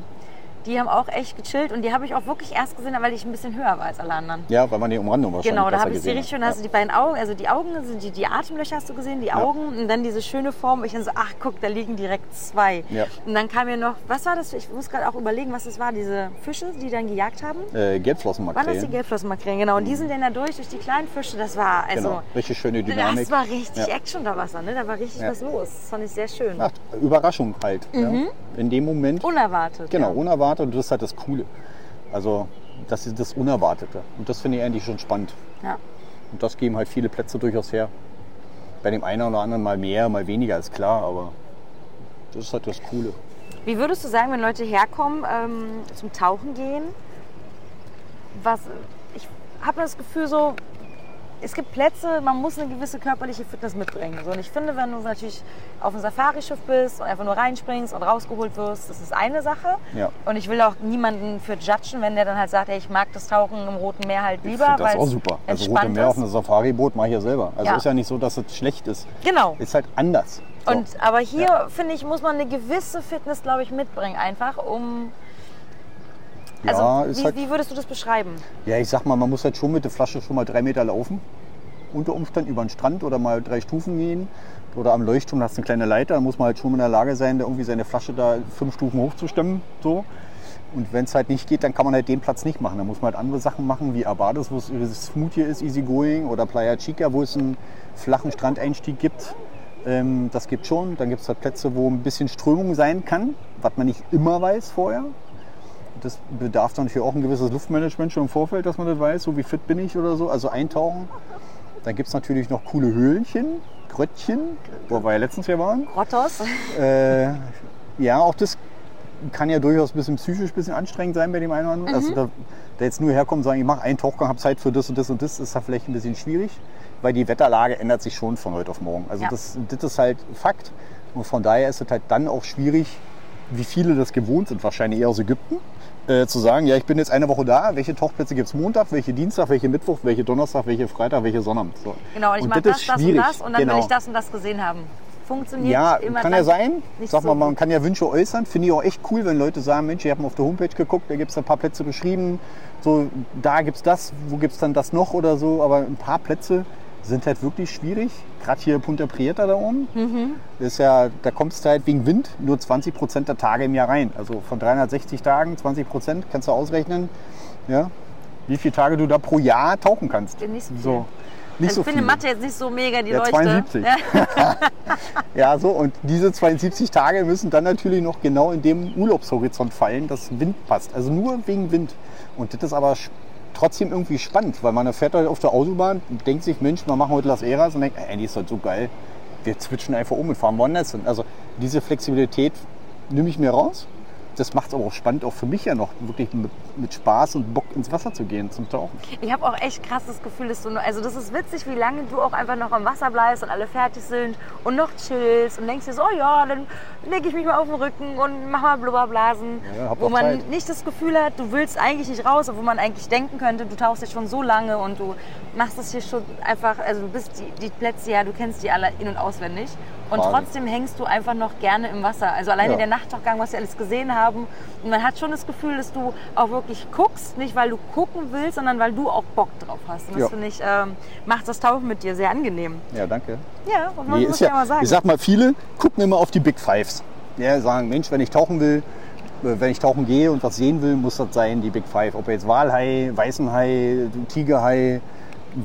A: Die haben auch echt gechillt und die habe ich auch wirklich erst gesehen, weil ich ein bisschen höher war als alle anderen.
B: ja, weil man die Umrandung wahrscheinlich
A: Genau, da habe ich sie richtig schön.
B: hat.
A: Hast du die beiden Augen, also die Augen, sind die, die Atemlöcher hast du gesehen, die Augen und dann diese schöne Form. Ich dann so, ach guck, da liegen direkt zwei.
B: Ja.
A: Und dann kam mir noch, was war das? Ich muss gerade auch überlegen, was das war, diese Fische, die dann gejagt haben.
B: Ja. Äh,
A: Waren das die
B: Gelbflossenmakrelen.
A: Gelbflossenmakrelen? Genau. Und die sind dann da durch, durch die kleinen Fische. Das war, also,
B: Genau, richtig schöne Dynamik.
A: das war richtig
B: Ja.
A: Action unter Wasser, ne? Da war richtig
B: Ja.
A: was los. Das fand ich sehr schön.
B: Ach, Überraschung halt. Ja. In dem Moment.
A: Unerwartet.
B: Genau,
A: Mhm.
B: Unerwartet. Und das ist halt das Coole. Also, das ist das Unerwartete. Und das finde ich eigentlich schon spannend.
A: Ja.
B: Und das geben halt viele Plätze durchaus her. Bei dem einen oder anderen mal mehr, mal weniger, ist klar, aber das ist halt das Coole.
A: Wie würdest du sagen, wenn Leute herkommen, ähm, zum Tauchen gehen? Was, ich habe das Gefühl so, es gibt Plätze, man muss eine gewisse körperliche Fitness mitbringen. So, und ich finde, wenn du natürlich auf einem Safari-Schiff bist und einfach nur reinspringst und rausgeholt wirst, das ist eine Sache.
B: Ja.
A: Und ich will auch niemanden für judgen, wenn der dann halt sagt, ey, ich mag das Tauchen im Roten Meer halt
B: Ich
A: lieber.
B: finde das auch super. Also Rote Meer auf
A: ist.
B: einem Safari-Boot mache ich ja selber. Also
A: Ja.
B: ist ja nicht so, dass es schlecht ist.
A: Genau.
B: Ist halt anders. So.
A: Und, aber hier, finde ich, muss man eine gewisse Fitness, glaube ich, mitbringen, einfach um... Also,
B: ja,
A: wie,
B: halt,
A: wie würdest du das beschreiben?
B: ja, ich sag mal, man muss halt schon mit der Flasche schon mal drei Meter laufen. Unter Umständen über den Strand oder mal drei Stufen gehen. Oder am Leuchtturm hast du eine kleine Leiter, da muss man halt schon in der Lage sein, da irgendwie seine Flasche da fünf Stufen hochzustemmen. So. Und wenn es halt nicht geht, dann kann man halt den Platz nicht machen. Dann muss man halt andere Sachen machen, wie Abados, wo es smooth hier ist, easy going, oder Playa Chica, wo es einen flachen Strandeinstieg gibt. Ähm, das gibt schon. Dann gibt es halt Plätze, wo ein bisschen Strömung sein kann, was man nicht immer weiß vorher. Das bedarf dann natürlich auch ein gewisses Luftmanagement schon im Vorfeld, dass man das weiß, so wie fit bin ich oder so. Also eintauchen. Dann gibt es natürlich noch coole Höhlenchen, Gröttchen, wo wir ja letztens hier waren.
A: Grottos.
B: Äh, ja, auch das kann ja durchaus ein bisschen psychisch ein bisschen anstrengend sein bei dem einen oder anderen. Also da, da jetzt nur herkommen und sagen, ich mache einen Tauchgang, habe Zeit für das und das und das, ist da vielleicht ein bisschen schwierig, weil die Wetterlage ändert sich schon von heute auf morgen. Also
A: Ja.
B: das, das ist halt Fakt. Und von daher ist es halt dann auch schwierig, wie viele das gewohnt sind, wahrscheinlich eher aus Ägypten, äh, zu sagen, ja, ich bin jetzt eine Woche da, welche Tauchplätze gibt es Montag, welche Dienstag, welche Mittwoch, welche Donnerstag, welche Freitag, welche Sonnabend. So.
A: Genau, und ich mache
B: das
A: das, und das und dann
B: genau.
A: will ich das und das gesehen haben. Funktioniert
B: Ja,
A: immer
B: kann ja sein. Sag
A: so
B: mal, man kann ja Wünsche äußern. Finde ich auch echt cool, wenn Leute sagen, Mensch, ich habe mal auf der Homepage geguckt, da gibt es ein paar Plätze beschrieben. So, da gibt es das, wo gibt es dann das noch oder so. Aber ein paar Plätze sind halt wirklich schwierig. Gerade hier Punta Prieta da oben.
A: Mhm.
B: Ist ja, da kommst du halt wegen Wind nur 20 Prozent der Tage im Jahr rein. Also von 360 Tagen 20 Prozent, kannst du ausrechnen, ja, wie viele Tage du da pro Jahr tauchen kannst.
A: Nicht so.
B: So, nicht
A: also
B: so
A: ich finde. Mathe jetzt nicht so mega die
B: Ja,
A: Leuchte.
B: 72.
A: Ja.
B: Ja, so und diese 72 Tage müssen dann natürlich noch genau in dem Urlaubshorizont fallen, dass Wind passt. Also nur wegen Wind. Und das ist aber trotzdem irgendwie spannend, weil man fährt halt auf der Autobahn und denkt sich, Mensch, wir machen heute Las Eras und denkt, ey, die ist halt so geil. Wir zwitschen einfach um und fahren woanders. Also diese Flexibilität nehme ich mir raus. Das macht es aber auch spannend, auch für mich ja noch, wirklich mit, mit Spaß und Bock ins Wasser zu gehen zum Tauchen.
A: Ich habe auch echt krass das Gefühl, dass du, nur- also das ist witzig, wie lange du auch einfach noch am Wasser bleibst und alle fertig sind und noch chillst und denkst dir so, oh ja, dann lege ich mich mal auf den Rücken und mach mal Blubberblasen.
B: Ja,
A: wo man
B: Zeit.
A: nicht das Gefühl hat, du willst eigentlich nicht raus, obwohl man eigentlich denken könnte, du tauchst jetzt schon so lange und du machst es hier schon einfach, also du bist die, die Plätze, ja, du kennst die alle in- und auswendig. Und
B: Quasi.
A: trotzdem hängst du einfach noch gerne im Wasser. Also alleine
B: Ja.
A: der Nachttauchgang, was wir alles gesehen haben. Und man hat schon das Gefühl, dass du auch wirklich guckst, nicht weil du gucken willst, sondern weil du auch Bock drauf hast. Und das finde ich, ähm, macht das Tauchen mit dir sehr angenehm.
B: Ja, danke.
A: Ja, und man
B: Nee,
A: muss ja,
B: ja,
A: mal sagen.
B: ich sag mal, viele gucken immer auf die Big Fives. Ja, sagen, Mensch, wenn ich tauchen will, äh, wenn ich tauchen gehe und was sehen will, muss das sein, die Big Five. Ob jetzt Walhai, Weißenhai, Tigerhai,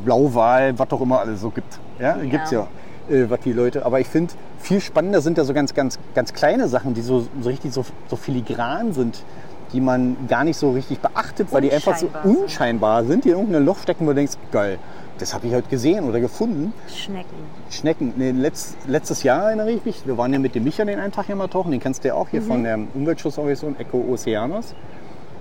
B: Blauwal, was auch immer alles so gibt. Ja,
A: Ja.
B: gibt's ja, äh, was die Leute. Aber ich finde, viel spannender sind ja so ganz, ganz, ganz kleine Sachen, die so, so richtig so, so filigran sind, die man gar nicht so richtig beachtet, weil die einfach so
A: Unscheinbar sind.
B: die in irgendein Loch stecken, wo du denkst, geil, das habe ich heute gesehen oder gefunden.
A: Schnecken.
B: Schnecken. Nee, letzt, letztes Jahr erinnere ich mich, wir waren ja mit dem Micha den einen Tag hier mal tauchen, den kennst du ja auch hier von der Umweltschutzorganisation Eco Oceanos.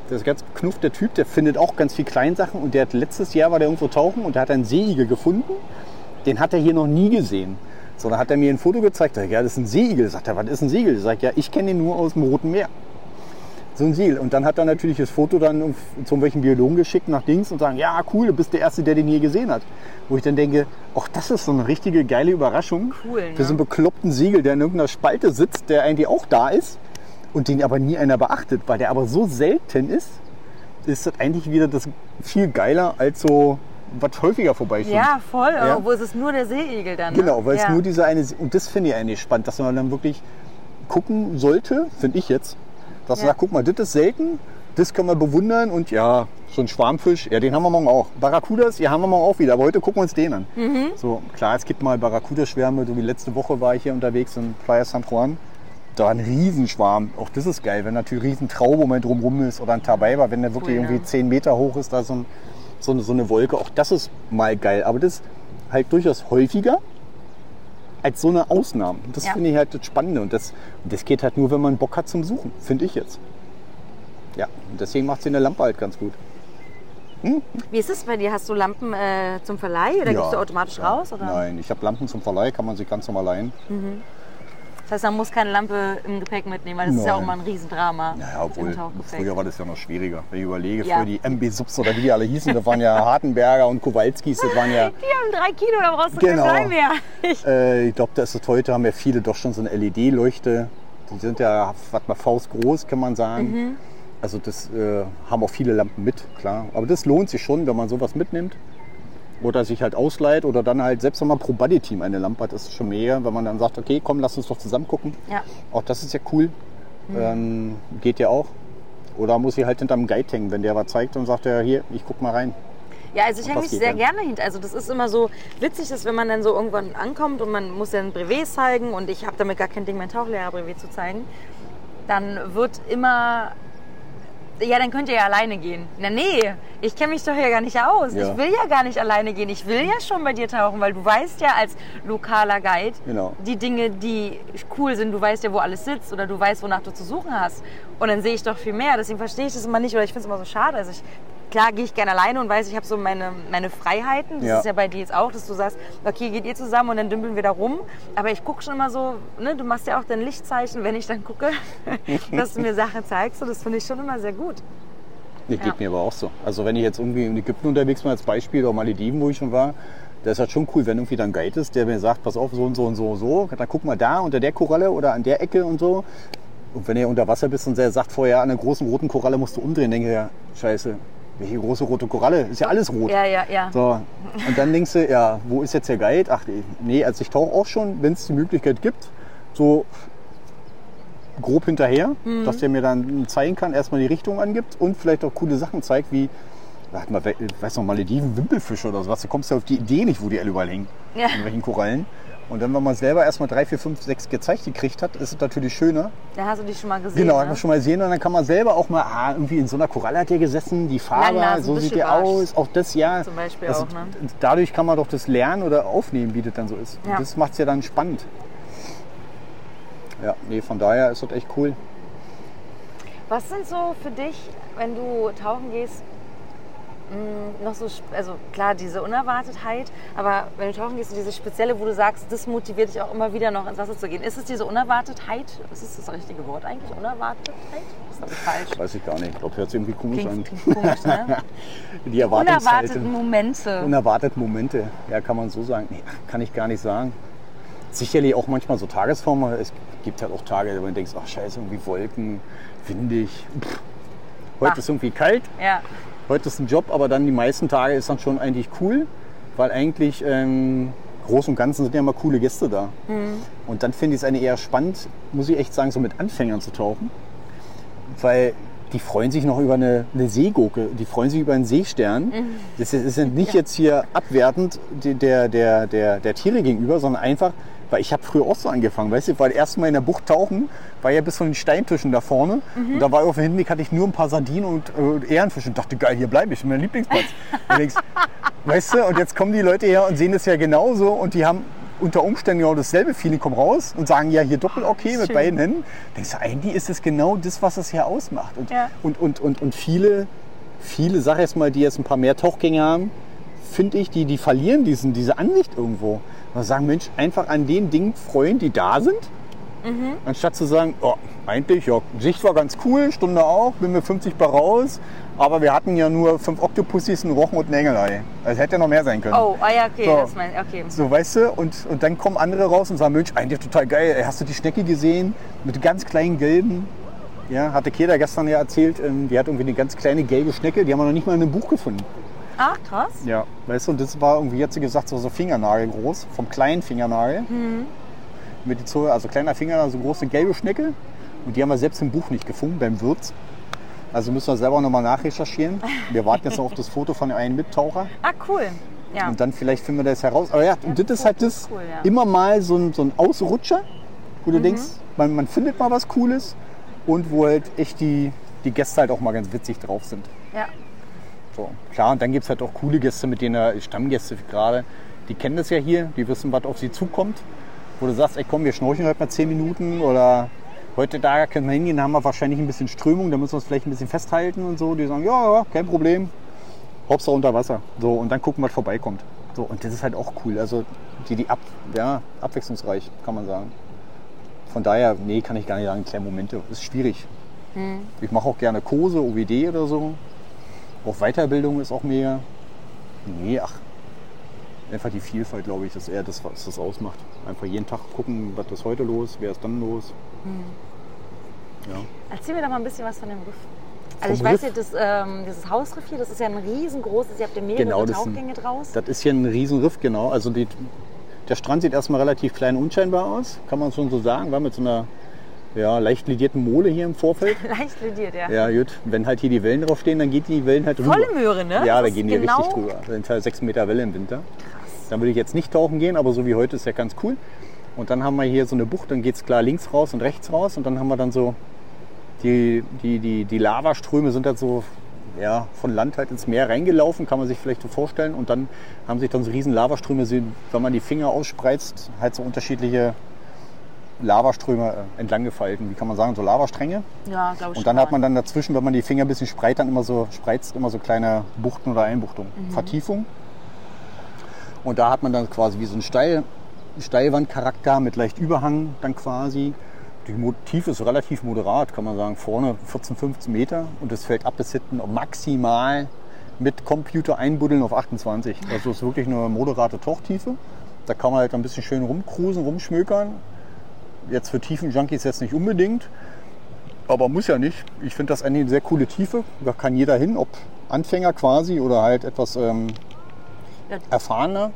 B: Das ist ganz knuff der Typ, der findet auch ganz viel Kleinsachen und der hat letztes Jahr war der irgendwo tauchen und der hat einen Seeigel gefunden. Den hat er hier noch nie gesehen. So, dann hat er mir ein Foto gezeigt, da sag ich, ja, das ist ein Seeigel. Sagt er, was ist ein Seeigel? Ich sag, ja, ich kenne den nur aus dem Roten Meer. So ein Seeigel. Und dann hat er natürlich das Foto dann auf- zu irgendwelchen Biologen geschickt nach Dings und sagen, ja, cool, du bist der Erste, der den je gesehen hat. Wo ich dann denke, ach, das ist so eine richtige geile Überraschung.
A: Cool,
B: Für so einen
A: ne?
B: bekloppten Segel, der in irgendeiner Spalte sitzt, der eigentlich auch da ist und den aber nie einer beachtet, weil der aber so selten ist, ist das eigentlich wieder das viel geiler als so was häufiger vorbeischwimmt.
A: Ja, voll.
B: Ja.
A: Obwohl es ist nur der Seeigel dann. Ne?
B: Genau, weil
A: ja.
B: es nur diese eine, und das finde ich eigentlich spannend, dass man dann wirklich gucken sollte, finde ich jetzt, dass
A: Ja.
B: man sagt, guck mal, das ist selten, das können wir bewundern und ja, so ein Schwarmfisch, ja, den haben wir morgen auch. Barracudas, ja, haben wir morgen auch wieder, aber heute gucken wir uns den an.
A: Mhm.
B: So, klar, es gibt mal Barracudaschwärme, so wie letzte Woche war ich hier unterwegs in Playa San Juan. Da war ein Riesenschwarm. Auch das ist geil, wenn natürlich ein Riesentraube um einen drumrum ist oder ein Tabaiba, wenn der wirklich
A: Cool, ne?
B: irgendwie 10 Meter hoch ist, da so, ein, so, eine, so eine Wolke. Auch das ist mal geil. Aber das ist halt durchaus häufiger als so eine Ausnahme. Das
A: Ja.
B: finde ich halt das Spannende. Und das, das geht halt nur, wenn man Bock hat zum Suchen, finde ich jetzt. Ja, und deswegen macht sie eine Lampe halt ganz gut.
A: Wie ist es bei dir? Hast du Lampen äh, zum Verleih oder
B: Ja,
A: gibst du automatisch
B: ja.
A: raus? Oder?
B: Nein, ich habe Lampen zum Verleih, kann man sich ganz normal leihen.
A: Das heißt, man muss keine Lampe im Gepäck mitnehmen, weil das ist ja auch
B: Nein.
A: mal ein Riesendrama.
B: Naja, obwohl, früher war das ja noch schwieriger. Wenn ich überlege,
A: Ja.
B: früher die MB-Subs oder wie die alle hießen, das waren ja Hartenberger und Kowalskis, das waren ja...
A: Die haben drei Kilo, da brauchst du
B: Genau.
A: kein Blei mehr. Ich,
B: Äh, ich glaube, da ist heute, haben ja viele doch schon so eine LED-Leuchte. Die sind ja, was mal faustgroß, kann man sagen.
A: Mhm.
B: Also das äh, haben auch viele Lampen mit, klar. Aber das lohnt sich schon, wenn man sowas mitnimmt. Oder sich halt ausleiht oder dann halt selbst wenn man pro Buddy-Team eine Lampe hat, ist schon mehr, wenn man dann sagt, okay, komm, lass uns doch zusammen gucken.
A: ja.
B: Auch das ist ja cool. Ähm, geht ja auch. Oder muss sie halt hinterm Guide hängen, wenn der was zeigt und sagt, ja, hier, ich guck mal rein.
A: Ja, also ich hänge mich sehr
B: denn?
A: gerne hinter. Also das ist immer so witzig, dass wenn man dann so irgendwann ankommt und man muss dann Brevet zeigen und ich habe damit gar kein Ding, mein Tauchlehrerbrevet zu zeigen, dann wird immer, ja, dann könnt ihr ja alleine gehen. Na nee, ich kenne mich doch hier gar nicht aus.
B: Ja.
A: Ich will ja gar nicht alleine gehen. Ich will ja schon bei dir tauchen, weil du weißt ja als lokaler Guide
B: Genau.
A: die Dinge, die cool sind. Du weißt ja, wo alles sitzt oder du weißt, wonach du zu suchen hast. Und dann sehe ich doch viel mehr. Deswegen verstehe ich das immer nicht oder ich finde es immer so schade. Also ich, klar gehe ich gerne alleine und weiß, ich habe so meine, meine Freiheiten. Das
B: Ja.
A: ist ja bei dir jetzt auch, dass du sagst, okay, geht ihr zusammen und dann dümpeln wir da rum. Aber ich gucke schon immer so, ne, du machst ja auch dein Lichtzeichen, wenn ich dann gucke, dass du mir Sachen zeigst. Und das finde ich schon immer sehr gut.
B: Geht
A: Ja.
B: mir aber auch so. Also wenn ich jetzt irgendwie in Ägypten unterwegs bin als Beispiel oder Malediven, wo ich schon war, da ist halt schon cool, wenn irgendwie dann ein Guide ist, der mir sagt, pass auf, so und so und so und so, dann guck mal da unter der Koralle oder an der Ecke und so. Und wenn ihr unter Wasser bist und der sagt vorher, an der großen roten Koralle musst du umdrehen, denke ich, ja, scheiße, welche große rote Koralle? Ist ja alles rot.
A: Ja, ja, ja.
B: So, und dann denkst du, ja, wo ist jetzt der Guide? Ach nee, also ich tauche auch schon, wenn es die Möglichkeit gibt, so grob hinterher,
A: Mhm.
B: dass der mir dann zeigen kann, erstmal die Richtung angibt und vielleicht auch coole Sachen zeigt, wie, sag mal, we- weiß noch, Malediven, Wimpelfische oder sowas. Da kommst du auf die Idee nicht, wo die alle überall hängen,
A: Ja.
B: in welchen Korallen. Und dann, wenn man selber erstmal drei, vier, fünf, sechs gezeigt gekriegt hat, ist es natürlich schöner.
A: Da hast du dich schon mal gesehen.
B: Genau, hat
A: ne?
B: man schon mal gesehen und dann kann man selber auch mal, ah, irgendwie in so einer Koralle hat der gesessen, die Farbe,
A: Langnasen,
B: so sieht der aus, auch das ja.
A: Zum Beispiel
B: Also,
A: auch, ne?
B: Dadurch kann man doch das lernen oder aufnehmen, wie das dann so ist.
A: Ja.
B: Das macht es ja dann spannend. Ja, nee, von daher ist das echt cool.
A: Was sind so für dich, wenn du tauchen gehst, mh, noch so, also klar, diese Unerwartetheit, aber wenn du tauchen gehst, diese spezielle, wo du sagst, das motiviert dich auch immer wieder noch ins Wasser zu gehen. Ist es diese Unerwartetheit? Ist es das richtige Wort eigentlich? Unerwartetheit? Ist das falsch?
B: Weiß ich gar nicht. Ich glaube, hört sich irgendwie komisch
A: Klingt,
B: an.
A: komisch, ne?
B: Die.
A: Unerwarteten Momente.
B: Unerwartete Momente, ja, kann man so sagen. Nee, kann ich gar nicht sagen. Sicherlich auch manchmal so Tagesformen. Es gibt halt auch Tage, wo man denkt, ach scheiße, irgendwie Wolken, windig. Pff. Heute
A: Bah.
B: ist irgendwie kalt,
A: Ja,
B: heute ist ein Job, aber dann die meisten Tage ist dann schon eigentlich cool, weil eigentlich ähm, groß und ganzen sind ja immer coole Gäste da. Und dann finde ich es eine eher spannend, muss ich echt sagen, so mit Anfängern zu tauchen, weil die freuen sich noch über eine, eine Seegurke, die freuen sich über einen Seestern. Das ist, ist nicht jetzt hier abwertend de- der, der, der, der Tiere gegenüber, sondern einfach, weil ich habe früher auch so angefangen, weißt du, weil erst mal in der Bucht tauchen, war ja bis zu den Steintischen da vorne und da war auf dem Hinweg hatte ich nur ein paar Sardinen und äh, Ehrenfische und dachte, geil, hier bleibe ich, mein Lieblingsplatz. Und denkst, weißt du, und jetzt kommen die Leute her und sehen das ja genauso und die haben unter Umständen genau dasselbe Feeling, kommen raus und sagen, ja, hier doppel okay mit
A: Schön.
B: beiden Händen. Denkst du, eigentlich ist es genau das, was es hier ausmacht. Und,
A: Ja.
B: und, und, und, und viele, viele, sag jetzt mal, die jetzt ein paar mehr Tauchgänge haben, finde ich, die, die verlieren diesen, diese Ansicht irgendwo. Und sagen, Mensch, einfach an den Dingen freuen, die da sind. Anstatt zu sagen, oh, eigentlich, ja, Sicht war ganz cool, Stunde auch, bin mir 50 Bar raus, aber wir hatten ja nur fünf Oktopussis, einen Rochen und ein Engelei. Also hätte ja noch mehr sein können.
A: Oh, ah ja, okay,
B: So.
A: das mein, okay.
B: So, weißt du, und, und dann kommen andere raus und sagen, Mensch, eigentlich total geil. Hast du die Schnecke gesehen? Mit ganz kleinen gelben. Ja, hatte Keda gestern ja erzählt, ähm, die hat irgendwie eine ganz kleine gelbe Schnecke, die haben wir noch nicht mal in einem Buch gefunden.
A: Ach, krass.
B: Ja. Weißt du, und das war irgendwie jetzt gesagt so, so Fingernagel groß, vom kleinen Fingernagel. Mit die Zunge, also kleiner Fingernagel, so große gelbe Schnecke. Und die haben wir selbst im Buch nicht gefunden, beim Wirt. Also müssen wir selber nochmal nachrecherchieren. Wir warten jetzt noch auf das Foto von einem Mittaucher.
A: Ah, cool. Ja.
B: Und dann vielleicht finden wir das heraus. Aber ja, und das ist halt das
A: cool, ja.
B: immer mal so ein, so ein Ausrutscher, wo
A: Mhm.
B: du denkst, man, man findet mal was Cooles und wo halt echt die, die Gäste halt auch mal ganz witzig drauf sind.
A: ja.
B: So, klar, und dann gibt es halt auch coole Gäste, mit denen er, Stammgäste gerade, die kennen das ja hier, die wissen, was auf sie zukommt. Wo du sagst, ey komm, wir schnorcheln heute mal 10 Minuten oder heute da können wir hingehen, da haben wir wahrscheinlich ein bisschen Strömung, da müssen wir uns vielleicht ein bisschen festhalten und so. Die sagen, ja, ja, kein Problem, Hauptsache unter Wasser. So, und dann gucken, was vorbeikommt. So, und das ist halt auch cool. Also die, die ab, ja, abwechslungsreich, kann man sagen. Von daher, nee, kann ich gar nicht sagen, kleine Momente. Ist schwierig. Ich mache auch gerne Kurse, OWD oder so. Auch Weiterbildung ist auch mega. Nee, ach. Einfach die Vielfalt, glaube ich, ist eher das, was das ausmacht. Einfach jeden Tag gucken, was ist heute los, wer ist dann los. Ja.
A: Erzähl mir doch mal ein bisschen was von dem Riff. Also ich weiß ja, das, ähm, dieses Hausriff hier, das ist ja ein riesengroßes, ihr habt ja mehrere
B: Genau, das ist ein-
A: Tauchgänge draus.
B: Das ist hier ein Riesenriff, genau. Also die, der Strand sieht erstmal relativ klein und unscheinbar aus, kann man schon so sagen. War mit so einer Ja, leicht lidierten Mole hier im Vorfeld.
A: Leicht lediert, ja.
B: Ja, gut. Wenn halt hier die Wellen draufstehen, dann geht die Wellen halt rüber.
A: Volle Möhre, ne?
B: Ja, da gehen die
A: genau-
B: richtig drüber. Das sind halt 6 Meter Welle im Winter. Dann würde ich jetzt nicht tauchen gehen, aber so wie heute ist ja ganz cool. Und dann haben wir hier so eine Bucht, dann geht es klar links raus und rechts raus. Und dann haben wir dann so, die, die, die, die Lavaströme sind halt so ja, von Land halt ins Meer reingelaufen, kann man sich vielleicht so vorstellen. Und dann haben sich dann so riesen Lavaströme, wenn man die Finger ausspreizt, halt so unterschiedliche Lavaströme äh, entlang gefalten. Wie kann man sagen, so Lavastränge.
A: Ja, glaube ich
B: Und dann
A: schon
B: hat man dann dazwischen, wenn man die Finger ein bisschen spreizt, dann immer so, spreizt immer so kleine Buchten oder Einbuchtungen,
A: Mhm.
B: Vertiefung. Und da hat man dann quasi wie so einen Steil, Steilwandcharakter mit leicht Überhang dann quasi. Die Tiefe ist relativ moderat, kann man sagen. Vorne 14, 15 Meter und das fällt ab bis hinten maximal mit Computer einbuddeln auf 28. Also es ist wirklich eine moderate Tauchtiefe. Da kann man halt ein bisschen schön rumcruisen, rumschmökern. Jetzt für Tiefenjunkies jetzt nicht unbedingt. Aber muss ja nicht. Ich finde das eine sehr coole Tiefe. Da kann jeder hin, ob Anfänger quasi oder halt etwas ähm, erfahrener.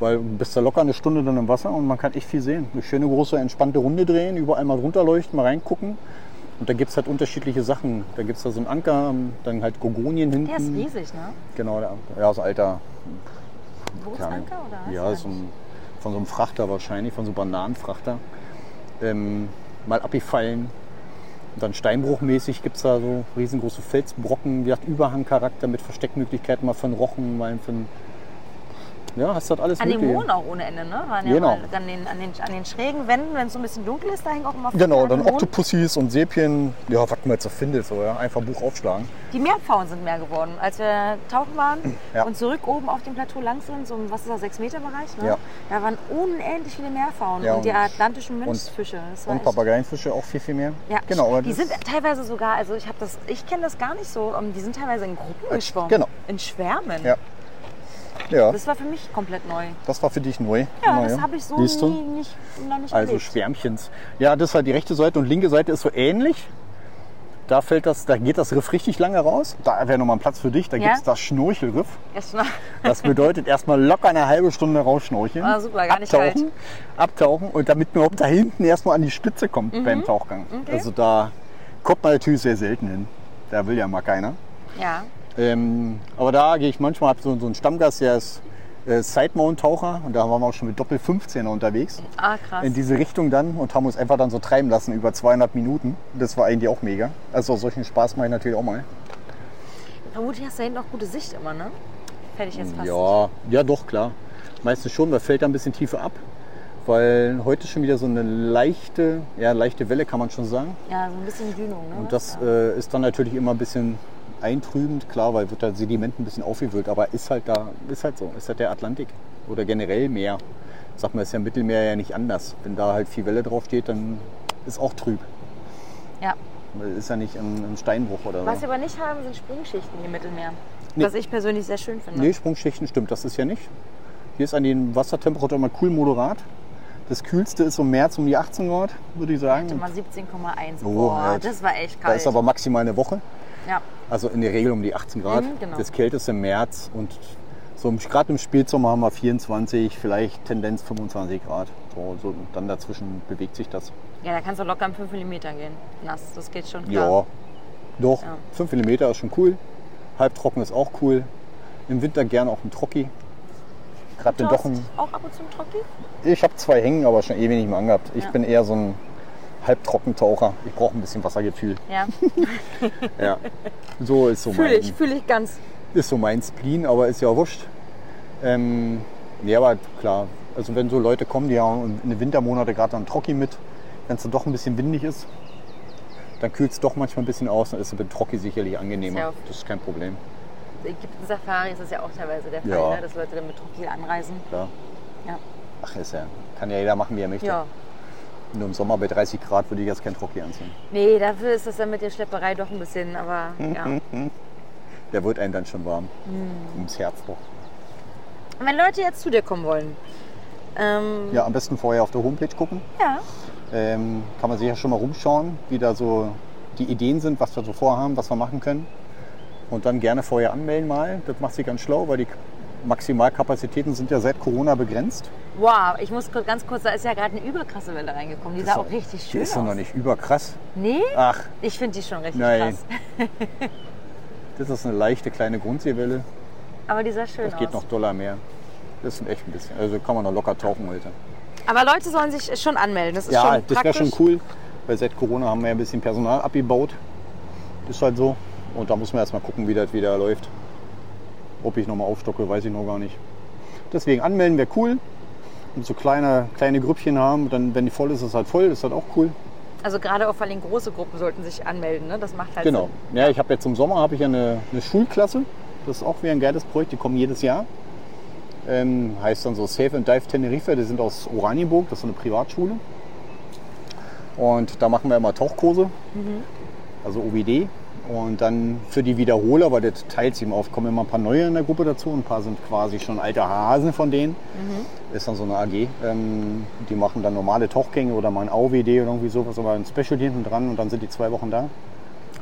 B: Weil du bist da locker eine Stunde dann im Wasser und man kann echt viel sehen. Eine schöne große entspannte Runde drehen, überall mal runterleuchten, mal reingucken. Und da gibt es halt unterschiedliche Sachen. Da gibt es da so einen Anker, dann halt Gogonien hinten.
A: Der ist riesig, ne?
B: Genau, der Anker. Ja, so alter.
A: Bootsanker oder was?
B: Ja, so ein, von so einem Frachter wahrscheinlich, von so einem Bananenfrachter. Ähm, mal abgefallen. Und dann steinbruchmäßig gibt es da so riesengroße Felsbrocken, wie gesagt, Überhangcharakter mit Versteckmöglichkeiten, mal einen Rochen, mal einen. Ja, hast du das alles
A: An den. Mooren auch ohne Ende, ne? Waren ja
B: Genau.
A: mal an, den, an, den, an den schrägen Wänden, wenn es so ein bisschen dunkel ist, da hängen auch immer
B: Genau,
A: viele
B: dann
A: Mohn.
B: Oktopussis und Sepien. Ja, was man jetzt so findet, so, ja. einfach Buch aufschlagen.
A: Die Meerpfauen sind mehr geworden. Als wir tauchen waren
B: Ja.
A: und zurück oben auf dem Plateau lang sind, so im, was ist das, 6 Meter Bereich, ne?
B: Ja.
A: da waren unendlich viele Meerpfauen
B: Ja,
A: und die
B: und-
A: atlantischen Münzfische.
B: Und
A: echt-
B: Papageienfische auch viel, viel mehr.
A: Ja,
B: genau.
A: die sind teilweise sogar, also ich habe das, ich kenne das gar nicht so, ähm, die sind teilweise in Gruppen geschwommen.
B: genau.
A: In Schwärmen.
B: Ja. Ja,
A: Das war für mich komplett neu.
B: das war für dich neu.
A: Ja,
B: Na
A: das habe ich so nie, nicht, noch nicht
B: Also
A: erlebt.
B: Schwärmchens. Ja, das halt die rechte Seite und linke Seite ist so ähnlich. Da fällt das, da geht das Riff richtig lange raus. Da wäre nochmal ein Platz für dich. Da
A: Ja?
B: gibt es das Schnorchelriff.
A: Erstmal
B: Das bedeutet erstmal locker eine halbe Stunde rausschnorcheln.
A: Ah, super, gar nicht
B: abtauchen, abtauchen und damit man überhaupt da hinten erstmal an die Spitze kommt beim Tauchgang.
A: Mhm. Okay.
B: Also da kommt man natürlich sehr selten hin. Da will ja mal keiner.
A: ja.
B: Ähm, aber da gehe ich manchmal, habe so, so einen Stammgast, der ist äh, Sidemount-Taucher und da waren wir auch schon mit Doppel 15er unterwegs.
A: Ah, krass.
B: In diese Richtung dann und haben uns einfach dann so treiben lassen über 200 Minuten. Das war eigentlich auch mega. Also solchen Spaß mache ich natürlich auch mal.
A: Vermutlich hast du da hinten auch gute Sicht immer, ne? Hätte ich jetzt fast.
B: Ja, ja doch, klar. Meistens schon, weil fällt da ein bisschen tiefer ab. Weil heute schon wieder so eine leichte, ja, leichte Welle kann man schon sagen.
A: Ja, so ein bisschen Dünung, ne?
B: Und das
A: ja.
B: äh, ist dann natürlich immer ein bisschen eintrübend, klar, weil wird da Sediment ein bisschen aufgewühlt, aber ist halt da, ist halt so, ist halt der Atlantik oder generell Meer. Sag mal, ist ja im Mittelmeer ja nicht anders. Wenn da halt viel Welle drauf steht, dann ist auch trüb.
A: ja.
B: Weil Ist ja nicht ein, ein Steinbruch oder
A: Was
B: so.
A: wir aber nicht haben, sind Sprungschichten im Mittelmeer.
B: Nee.
A: Was ich persönlich sehr schön finde.
B: Nee, Sprungschichten stimmt, das ist ja nicht. Hier ist an den Wassertemperatur immer cool moderat. Das kühlste ist so im März um die 18 Grad, würde ich sagen.
A: Hatte mal 17,1.
B: Oh,
A: Boah,
B: ja.
A: das war echt
B: Da
A: kalt.
B: ist aber maximal eine Woche.
A: Ja.
B: Also in der Regel um die 18 Grad.
A: Mhm, genau.
B: Das kälteste im März und so gerade im Spätsommer haben wir 24, vielleicht Tendenz 25 Grad. So, so, und dann dazwischen bewegt sich das.
A: ja, da kannst du locker um 5 mm gehen. Nass, das geht schon
B: Ja,
A: klar.
B: doch.
A: Ja.
B: 5 mm ist schon cool. Halbtrocken ist auch cool. Im Winter gerne auch ein Trocki. Gerade
A: Du
B: wenn
A: hast
B: doch ein,
A: auch ab und zu einen Trocki?
B: Ich habe zwei hängen, aber schon ewig nicht mehr angehabt. Ich
A: Ja.
B: bin eher so ein Halbtrockentaucher. Ich brauche ein bisschen Wassergefühl.
A: Ja,
B: Ja. So ist so
A: fühle
B: mein,
A: ich, fühle ich ganz.
B: ist so mein Spleen, aber ist ja wurscht. Ähm, ja, aber klar. Also wenn so Leute kommen, die haben in den Wintermonate gerade dann Trocki mit, wenn es dann doch ein bisschen windig ist, dann kühlt es doch manchmal ein bisschen aus, dann ist es mit Trocki sicherlich angenehmer.
A: Ja
B: Das ist kein Problem.
A: Ägypten Safari ist das ja auch teilweise der Fall,
B: Ja.
A: ne? dass Leute dann mit Trocki anreisen.
B: Klar.
A: Ja.
B: Ach, ist ja, kann ja jeder machen, wie er möchte.
A: ja.
B: Nur im Sommer bei 30 Grad würde ich jetzt kein Trocki anziehen.
A: Nee, dafür ist das dann mit der Schlepperei doch ein bisschen, aber ja.
B: Der wird einem dann schon warm.
A: Hm.
B: Ums Herz doch.
A: Und wenn Leute jetzt zu dir kommen wollen, ähm,
B: Ja, am besten vorher auf der Homepage gucken.
A: ja.
B: Ähm, kann man sich ja schon mal rumschauen, wie da so die Ideen sind, was wir so vorhaben, was wir machen können. Und dann gerne vorher anmelden mal. Das macht sich ganz schlau, weil die Maximalkapazitäten sind ja seit Corona begrenzt.
A: Wow, ich muss ganz kurz, da ist ja gerade eine überkrasse Welle reingekommen. Die sah auch richtig
B: Die
A: schön
B: ist doch
A: aus.
B: noch nicht überkrass.
A: Nee?
B: Ach,
A: Ich finde die schon richtig
B: Nein.
A: krass.
B: das ist eine leichte kleine Grundseewelle.
A: Aber die sah schön
B: Das geht
A: aus.
B: noch doller mehr. Das ist echt ein bisschen. Also kann man noch locker tauchen heute.
A: Aber Leute sollen sich schon anmelden. Das ist
B: Ja,
A: schon
B: das wäre schon cool. Weil seit Corona haben wir ja ein bisschen Personal abgebaut. Ist halt so. Und da muss man erst mal gucken, wie das wieder läuft. Ob ich nochmal aufstocke, weiß ich noch gar nicht. Deswegen anmelden wäre cool. Und so kleine, kleine Grüppchen haben, dann, wenn die voll ist, ist es halt voll, ist halt auch cool.
A: Also gerade auch vor allem große Gruppen sollten sich anmelden. Ne? Das macht halt
B: Genau.
A: Sinn.
B: Ja, ich habe jetzt im Sommer habe ich ja eine, eine Schulklasse. Das ist auch wieder ein geiles Projekt. Die kommen jedes Jahr. Ähm, heißt dann so Safe and Dive Tenerife. Die sind aus Oranienburg. Das ist so eine Privatschule. Und da machen wir immer Tauchkurse. Also OBD. Und dann für die Wiederholer, weil das teilt sich immer auf, kommen immer ein paar neue in der Gruppe dazu. Ein paar sind quasi schon alte Hasen von denen. Ist dann so eine AG. Ähm, die machen dann normale Tauchgänge oder mal ein AOWD oder irgendwie sowas, aber ein Special hinten dran und dann sind die zwei Wochen da.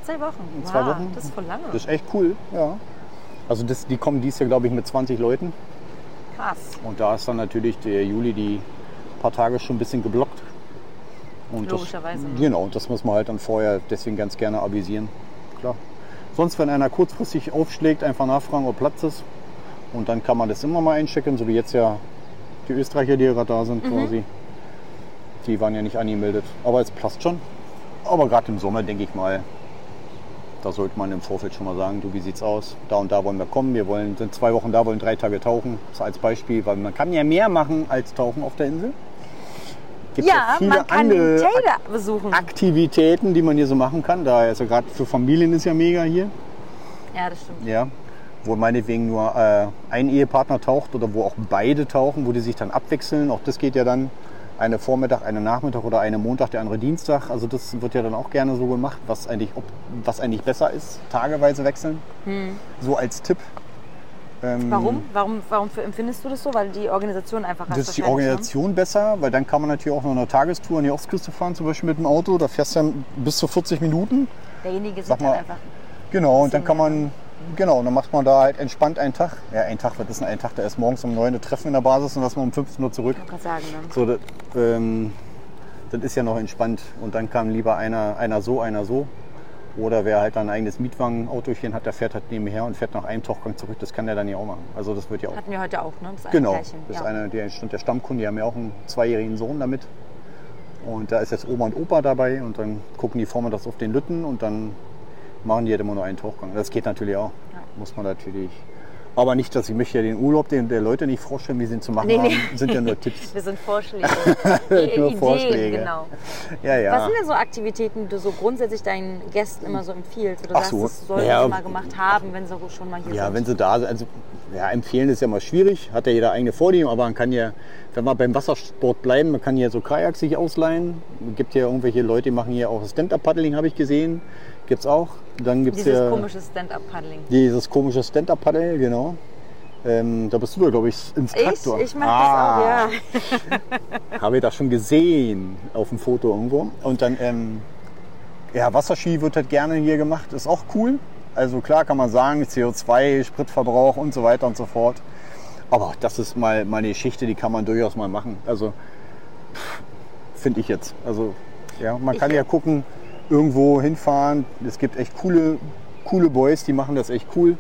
A: Zwei Wochen.
B: In
A: wow,
B: zwei Wochen?
A: Das ist voll lange.
B: Das ist echt cool, ja. Also das, die kommen dies Jahr, glaube ich, mit 20 Leuten.
A: Krass.
B: Und da ist dann natürlich der Juli die paar Tage schon ein bisschen geblockt. Und
A: Logischerweise,
B: Das,
A: ne?
B: genau, das muss man halt dann vorher deswegen ganz gerne avisieren. Klar. Sonst, wenn einer kurzfristig aufschlägt, einfach nachfragen, ob Platz ist. Und dann kann man das immer mal einchecken, so wie jetzt ja die Österreicher, die gerade da sind
A: Mhm.
B: quasi. Die waren ja nicht angemeldet. Aber es passt schon. Aber gerade im Sommer, denke ich mal, da sollte man im Vorfeld schon mal sagen, du, wie sieht's aus? Da und da wollen wir kommen. Wir wollen, sind zwei Wochen da, wollen drei Tage tauchen. Das als Beispiel, weil man kann ja mehr machen als tauchen auf der Insel. Gibt
A: Ja,
B: viele
A: man kann
B: andere
A: den Taylor besuchen.
B: Aktivitäten, die man hier so machen kann. Da ja gerade für Familien ist ja mega hier.
A: Ja, das stimmt.
B: Ja. Wo meinetwegen nur äh, ein Ehepartner taucht oder wo auch beide tauchen, wo die sich dann abwechseln. Auch das geht ja dann. Eine Vormittag, eine Nachmittag oder eine Montag, der andere Dienstag. Also das wird ja dann auch gerne so gemacht, was eigentlich, ob, was eigentlich besser ist. Tageweise wechseln. So als Tipp. Ähm,
A: Hm. Warum? Warum, warum empfindest du das so? Weil die Organisation einfach
B: Das ist die
A: ne?
B: Organisation besser, weil dann kann man natürlich auch noch eine Tagestour an die Ostküste fahren, zum Beispiel mit dem Auto. Da fährst du dann bis zu 40 Minuten.
A: Derjenige sieht
B: mal,
A: einfach.
B: Genau, und dann kann man, genau, dann macht man da halt entspannt einen Tag. Ja, ein Tag, was ist denn ein Tag? Da ist morgens um 9 Uhr Treffen in der Basis und lassen wir um 15 Uhr zurück.
A: Ich kann sagen, ne?
B: So, das, ähm, das ist ja noch entspannt. Und dann kann lieber einer, einer so, einer so. Oder wer halt ein eigenes Mietwagen-Autochen hat, der fährt halt nebenher und fährt nach einem Tauchgang zurück. Das kann der dann ja auch machen. Also das wird ja auch.
A: Hatten wir heute auch, ne? Das
B: Genau, das ist
A: ja.
B: einer, der stimmt, der Stammkunde, die haben ja auch einen zweijährigen Sohn damit. Und da ist jetzt Oma und Opa dabei und dann gucken die vormittags auf den Lütten und dann machen die halt immer nur einen Tauchgang. Das geht natürlich auch.
A: Ja.
B: Muss man natürlich. Aber nicht, dass ich möchte ja den Urlaub den, der Leute nicht vorstellen, wie sie ihn zu machen
A: Nee, nee.
B: haben. Sind ja nur Tipps.
A: Wir sind Vorschläge.
B: Nur
A: Ideen,
B: Vorschläge.
A: genau.
B: Ja, ja.
A: Was sind denn so Aktivitäten, die du so grundsätzlich deinen Gästen immer so empfiehlst? Oder
B: Ach
A: sagst,
B: so,
A: das sollten
B: ja.
A: sie mal gemacht haben, wenn sie schon mal hier
B: Ja,
A: sind?
B: wenn sie da sind. Also, ja, empfehlen ist ja mal schwierig. Hat ja jeder eigene Vorlieben, aber man kann ja, wenn wir beim Wassersport bleiben, man kann hier so Kajaks sich ausleihen. Es gibt ja irgendwelche Leute, die machen hier auch Stand-Up-Paddling, habe ich gesehen. Gibt's auch. Dann gibt's
A: Dieses
B: ja
A: komische Stand-Up-Paddling.
B: dieses komische Stand-Up-Paddle, genau. Ähm, da bist du da, glaube ich, ins
A: Ich, ich mach
B: Ah,
A: das auch, ja.
B: Habe ich das schon gesehen auf dem Foto irgendwo. Und dann, ähm, ja, Wasserski wird halt gerne hier gemacht, ist auch cool. Also klar kann man sagen, CO2, Spritverbrauch und so weiter und so fort. Aber das ist mal, mal eine Geschichte, die kann man durchaus mal machen. Also finde ich jetzt. Also ja, man kann
A: Ich-
B: ja gucken, irgendwo hinfahren. Es gibt echt coole, coole Boys, die machen das echt cool.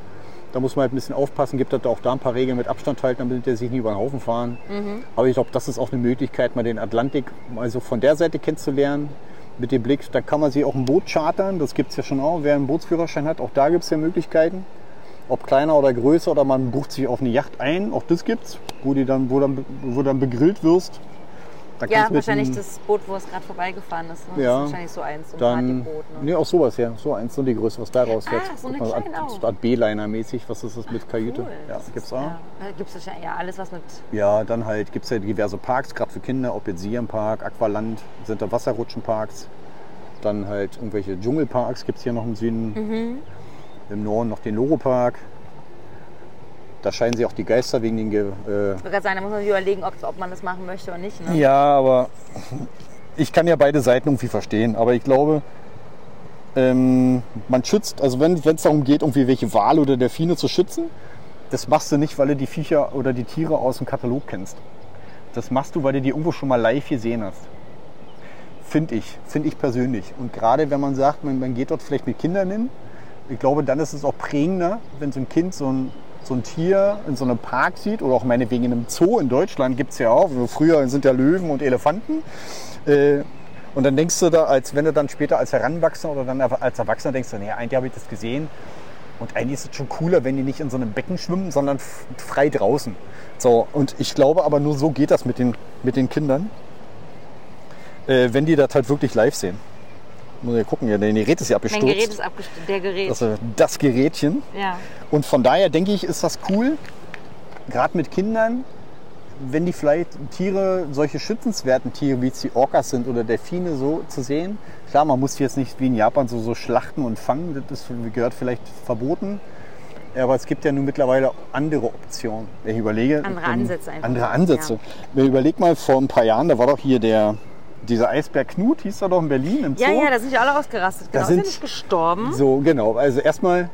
B: Da muss man halt ein bisschen aufpassen, gibt halt auch da ein paar Regeln mit Abstand halten, damit der sich nie über den Haufen fahren. Aber ich glaube, das ist auch eine Möglichkeit, mal den Atlantik mal so von der Seite kennenzulernen. Mit dem Blick, da kann man sich auch ein Boot chartern, das gibt es ja schon auch. Wer einen Bootsführerschein hat, auch da gibt es ja Möglichkeiten. Ob kleiner oder größer oder man bucht sich auf eine Yacht ein, auch das gibt's, wo, die dann, wo, dann, wo dann begrillt wirst. Da
A: Ja, wahrscheinlich das Boot, wo es gerade vorbeigefahren ist. Ne?
B: Ja,
A: Das ist wahrscheinlich so eins, so ein
B: Dann.
A: Ne?
B: nee, auch sowas, ja. So eins, so die Größe, was da rausfährt.
A: Ah, so eine
B: Art,
A: kleine auch.
B: so Art B-Liner-mäßig, was ist das mit Kajüte?
A: Cool.
B: Ja,
A: Das
B: gibt's auch.
A: Ja, gibt es wahrscheinlich ja, alles, was mit.
B: Ja, dann halt gibt es ja diverse Parks, gerade für Kinder, ob jetzt Siam-Park, Aqualand, sind da Wasserrutschenparks. Dann halt irgendwelche Dschungelparks gibt es hier noch im Süden.
A: Mhm.
B: Im Norden noch den Loro-Park. Da scheinen sie auch die Geister wegen den... Ge äh,
A: Ich sagen, da muss man sich überlegen, ob, ob man das machen möchte oder nicht. Ne?
B: ja, aber ich kann ja beide Seiten irgendwie verstehen. Aber ich glaube, ähm, man schützt, also wenn es darum geht, irgendwie welche Wale oder Delfine zu schützen, das machst du nicht, weil du die Viecher oder die Tiere aus dem Katalog kennst. Das machst du, weil du die irgendwo schon mal live gesehen hast. Finde ich, finde ich persönlich. Und gerade wenn man sagt, man, man geht dort vielleicht mit Kindern hin, ich glaube, dann ist es auch prägender, wenn so ein Kind so ein, so ein Tier in so einem Park sieht oder auch meinetwegen in einem Zoo in Deutschland gibt es ja auch. Früher sind ja Löwen und Elefanten. Äh, und dann denkst du da, als wenn du dann später als Heranwachsender oder dann als Erwachsener denkst, naja, eigentlich habe ich das gesehen. Und eigentlich ist es schon cooler, wenn die nicht in so einem Becken schwimmen, sondern frei draußen. So, und ich glaube aber nur so geht das mit den, mit den Kindern, äh, wenn die das halt wirklich live sehen. Muss ich gucken, ja, dein Gerät ist ja abgestürzt.
A: Mein Gerät ist abgestürzt, der Gerät.
B: Also das Gerätchen.
A: ja.
B: Und von daher denke ich, ist das cool, gerade mit Kindern, wenn die vielleicht Tiere, solche schützenswerten Tiere, wie es die Orcas sind oder Delfine so zu sehen. Klar, man muss die jetzt nicht wie in Japan so, so schlachten und fangen, das ist, gehört vielleicht verboten. Aber es gibt ja nun mittlerweile andere Optionen. Wenn ich überlege,
A: Andere
B: ähm,
A: Ansätze einfach.
B: Andere Ansätze. Ich überleg mal, vor ein paar Jahren, da war doch hier der, dieser Eisbär Knut, hieß er doch in Berlin im Zoo.
A: Ja, ja, da sind ja alle ausgerastet. Genau,
B: sind-
A: ist ja nicht gestorben.
B: So, genau. Also erstmal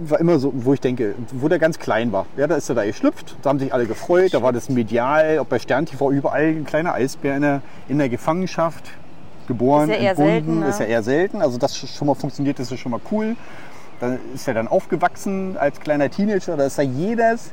B: war immer so, wo ich denke, wo der ganz klein war. Ja, da ist er da geschlüpft, da haben sich alle gefreut, da war das medial, auch bei Stern TV überall ein kleiner Eisbär in der, in der Gefangenschaft geboren,
A: Ist ja eher
B: entbunden,
A: selten, ne?
B: ist ja eher selten. Also das schon mal funktioniert, das ist schon mal cool. Dann ist er dann aufgewachsen als kleiner Teenager, da ist er jedes,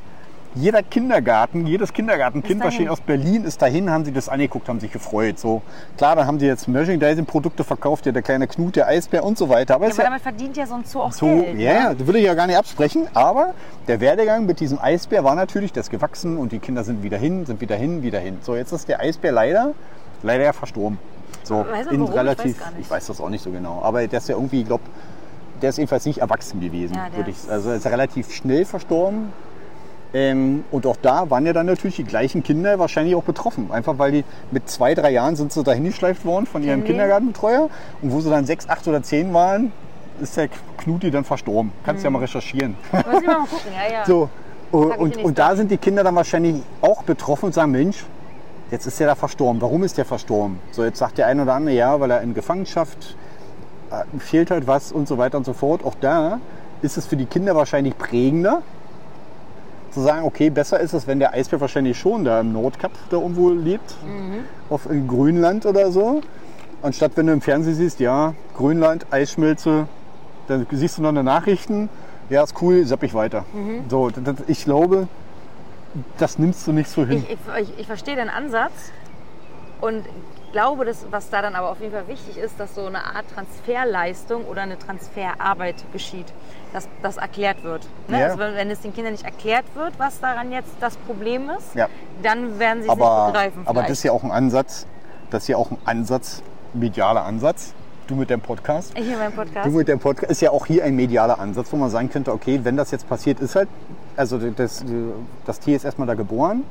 B: jeder Kindergarten, jedes Kindergartenkind, was aus Berlin, ist dahin, haben sie das angeguckt, haben sich gefreut. So klar, da haben sie jetzt Merchandising-Produkte verkauft, ja, der kleine Knut, der Eisbär und so weiter. Aber
A: Ja, aber
B: ja,
A: damit verdient ja so ein Zoo auch
B: so,
A: Geld.
B: ja,
A: ne?
B: ja, das will ich ja gar nicht absprechen. Aber der Werdegang mit diesem Eisbär war natürlich, der ist gewachsen und die Kinder sind wieder hin, sind wieder hin, wieder hin. So, jetzt ist der Eisbär leider, leider ja verstorben. So,
A: Weiß
B: in
A: warum? Ich
B: relativ,
A: weiß
B: ich weiß das auch nicht so genau. Aber der ist ja irgendwie, ich glaube, der ist jedenfalls nicht erwachsen gewesen.
A: Ja,
B: würde ich, also er ist relativ schnell verstorben. Ähm, und auch da waren ja dann natürlich die gleichen Kinder wahrscheinlich auch betroffen. Einfach weil die mit zwei, drei Jahren sind sie dahin geschleift worden von ihrem
A: die?
B: Kindergartenbetreuer. Und wo sie dann sechs, acht oder zehn waren, ist der Knuti dann verstorben. Kannst
A: Mhm.
B: ja mal recherchieren.
A: Muss ich mal gucken, ja, ja.
B: So,
A: ich
B: und,
A: nicht
B: und da sind die Kinder dann wahrscheinlich auch betroffen und sagen, Mensch, jetzt ist der da verstorben. Warum ist der verstorben? So, jetzt sagt der eine oder andere, ja, weil er in Gefangenschaft äh, fehlt halt was und so weiter und so fort. Auch da ist es für die Kinder wahrscheinlich prägender, zu sagen, okay, besser ist es, wenn der Eisbär wahrscheinlich schon da im Nordkap da irgendwo lebt, auf in Grönland oder so, anstatt wenn du im Fernsehen siehst, ja, Grönland, Eisschmelze, dann siehst du noch eine Nachrichten, ja, ist cool, zapp ich weiter. So, das, ich glaube, das nimmst du nicht so hin.
A: Ich, ich, ich, ich verstehe den Ansatz. Und glaube, dass, was da dann aber auf jeden Fall wichtig ist, dass so eine Art Transferleistung oder eine Transferarbeit geschieht, dass das erklärt wird. Ne?
B: Ja.
A: Also wenn, wenn es den Kindern nicht erklärt wird, was daran jetzt das Problem ist,
B: Ja.
A: dann werden sie es nicht
B: aber,
A: begreifen.
B: aber das
A: vielleicht.
B: ist ja auch ein Ansatz, das ist ja auch ein Ansatz, medialer Ansatz. Du mit deinem Podcast.
A: Ich hier beim Podcast.
B: Du mit dem Podcast ist ja auch hier ein medialer Ansatz, wo man sagen könnte, okay, wenn das jetzt passiert, ist halt, also das, das Tier ist erstmal da geboren,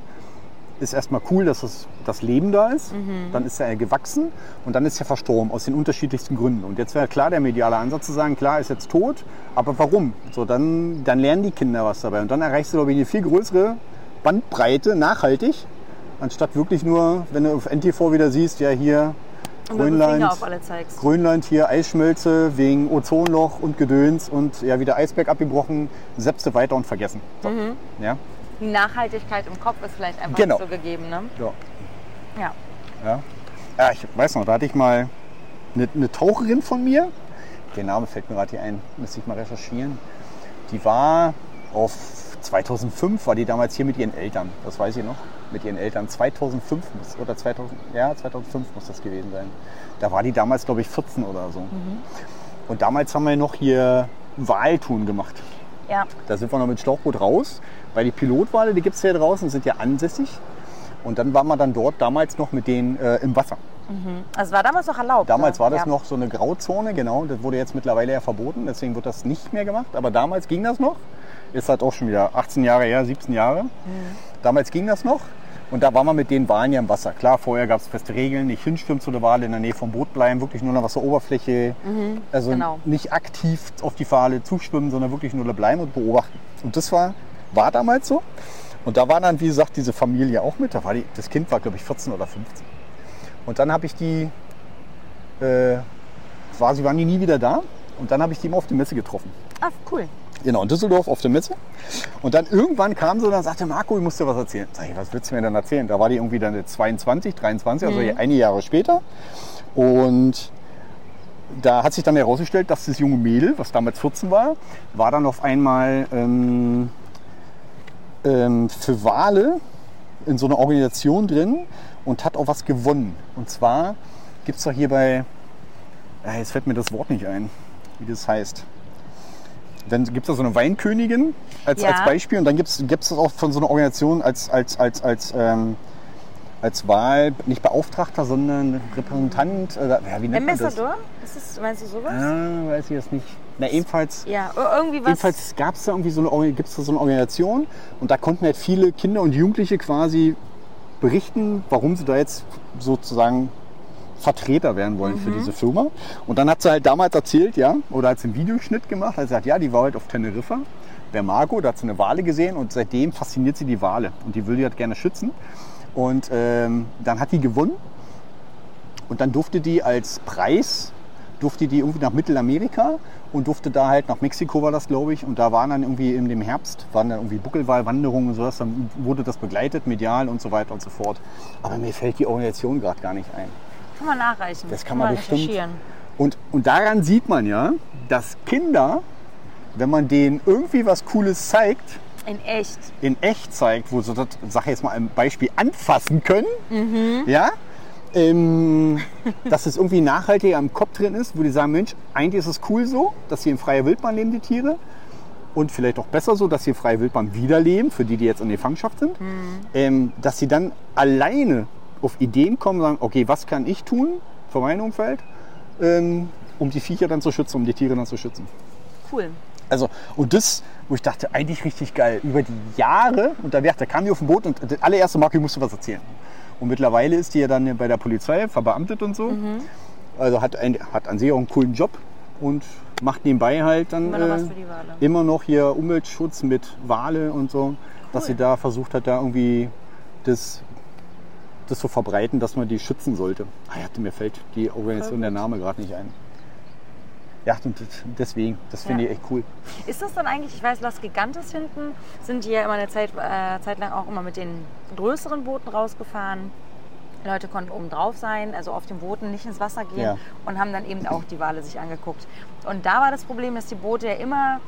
B: ist erstmal cool, dass das, das Leben da ist,
A: Mhm.
B: dann ist er gewachsen und dann ist er verstorben aus den unterschiedlichsten Gründen. Und jetzt wäre klar der mediale Ansatz zu sagen, klar, ist jetzt tot, aber warum? So, dann, dann lernen die Kinder was dabei und dann erreichst du, glaube ich, eine viel größere Bandbreite, nachhaltig, anstatt wirklich nur, wenn du auf NTV wieder siehst, ja hier Grönland. Grönland hier Eisschmelze wegen Ozonloch und Gedöns und ja wieder Eisberg abgebrochen, selbst weiter und vergessen. So.
A: Mhm.
B: Ja?
A: Die Nachhaltigkeit im Kopf ist vielleicht einfach
B: Genau.
A: so gegeben. Ne?
B: Ja.
A: Ja.
B: Ja. ja, ich weiß noch, da hatte ich mal eine, eine Taucherin von mir, der Name fällt mir gerade hier ein, müsste ich mal recherchieren. Die war auf 2005, war die damals hier mit ihren Eltern, das weiß ich noch, mit ihren Eltern. 2005 muss, oder 2000, ja, 2005 muss das gewesen sein. Da war die damals, glaube ich, 14 oder so. Und damals haben wir noch hier Waltun gemacht.
A: Ja.
B: Da sind wir noch mit Schlauchboot raus, weil die Pilotwale, die gibt es hier draußen, sind ja ansässig. Und dann waren wir dann dort damals noch mit denen äh, im Wasser.
A: Also war damals noch erlaubt.
B: Damals
A: ne?
B: war das
A: ja.
B: noch so eine Grauzone, genau. Das wurde jetzt mittlerweile ja verboten, deswegen wird das nicht mehr gemacht. Aber damals ging das noch. Ist halt auch schon wieder 18 Jahre her, 17 Jahre.
A: Mhm.
B: Damals ging das noch. Und da waren wir mit den Walen ja im Wasser. Klar, vorher gab es feste Regeln, nicht hinschwimmen zu der Wale, in der Nähe vom Boot bleiben, wirklich nur an der Wasseroberfläche. also
A: genau.
B: nicht aktiv auf die Wale zuschwimmen, sondern wirklich nur da bleiben und beobachten. Und das war, war damals so. Und da war dann, wie gesagt, diese Familie auch mit. Da war die, das Kind war, glaube ich, 14 oder 15. Und dann habe ich die, äh, sie waren die nie wieder da. Und dann habe ich die mal auf der Messe getroffen.
A: Ah, cool.
B: Genau, in Düsseldorf auf der Messe. Und dann irgendwann kam sie und dann sagte Marco, ich muss dir was erzählen. Sag ich, was willst du mir denn erzählen? Da war die irgendwie dann 22, 23, also einige Jahre später. Und da hat sich dann herausgestellt, dass das junge Mädel, was damals 14 war, war dann auf einmal ähm, ähm, für Wale in so einer Organisation drin und hat auch was gewonnen. Und zwar gibt es doch hier bei, äh, jetzt fällt mir das Wort nicht ein, wie das heißt. Dann gibt es da so eine Weinkönigin als,
A: Ja.
B: als Beispiel und dann gibt es das auch von so einer Organisation als, als, als, als, ähm, als Wahl, nicht Beauftragter, sondern Repräsentant. Äh, ja, wie nennt man das?
A: Ambassador? Ist das, meinst du sowas?
B: Ah, weiß ich jetzt nicht. Na, ebenfalls.
A: Ja, ir- irgendwie was.
B: Jedenfalls gab es da irgendwie so eine, gibt's da so eine Organisation und da konnten halt viele Kinder und Jugendliche quasi berichten, warum sie da jetzt sozusagen Vertreter werden wollen für diese Firma. Und dann hat sie halt damals erzählt, ja, oder hat sie einen Videoschnitt gemacht, hat sie gesagt, ja, die war halt auf Teneriffa, bei Marco, da hat sie eine Wale gesehen und seitdem fasziniert sie die Wale und die will die halt gerne schützen. Und ähm, dann hat die gewonnen und dann durfte die als Preis, durfte die irgendwie nach Mittelamerika und durfte da halt nach Mexiko war das, glaube ich. Und da waren dann irgendwie in dem Herbst, waren dann irgendwie Buckelwalwanderungen und sowas. Dann wurde das begleitet, medial und so weiter und so fort. Aber mir fällt die Organisation gerade gar nicht ein.
A: Kann man nachreichen.
B: Das kann man bestimmt. Und, und daran sieht man ja, dass Kinder, wenn man denen irgendwie was Cooles zeigt,
A: In echt.
B: in echt zeigt, wo sie das, sag ich jetzt mal ein Beispiel, anfassen können,
A: Mhm.
B: ja, ähm, dass es irgendwie nachhaltiger im Kopf drin ist, wo die sagen, Mensch, eigentlich ist es cool so, dass sie in freier Wildbahn leben, die Tiere. Und vielleicht auch besser so, dass sie in freier Wildbahn wieder leben, für die, die jetzt in der Fangschaft sind.
A: Mhm.
B: Ähm, dass sie dann alleine auf Ideen kommen, sagen, okay, was kann ich tun für mein Umfeld, ähm, um die Viecher dann zu schützen, um die Tiere dann zu schützen.
A: Cool.
B: Also, und das, wo ich dachte, eigentlich richtig geil. Über die Jahre, und da, kam die auf dem Boot und das allererste Mal, ich musste was erzählen. Und mittlerweile ist die ja dann bei der Polizei verbeamtet und so.
A: Mhm.
B: Also hat, ein, hat an sich auch einen coolen Job und macht nebenbei halt dann
A: Immer noch
B: äh, immer noch hier Umweltschutz mit Wale und so. Dass
A: Cool.
B: sie da versucht hat, da irgendwie das, das zu verbreiten, dass man die schützen sollte. Ah, ja, mir fällt die Organisation der Name gerade nicht ein. Ja, und deswegen, das finde
A: Ja.
B: ich echt cool.
A: Ist das dann eigentlich, ich weiß, Las Gigantes hinten sind die ja immer eine Zeit, äh, Zeit lang auch immer mit den größeren Booten rausgefahren. Leute konnten oben drauf sein, also auf den Booten nicht ins Wasser gehen
B: Ja.
A: und haben dann eben auch die Wale sich angeguckt. Und da war das Problem, dass die Boote ja immer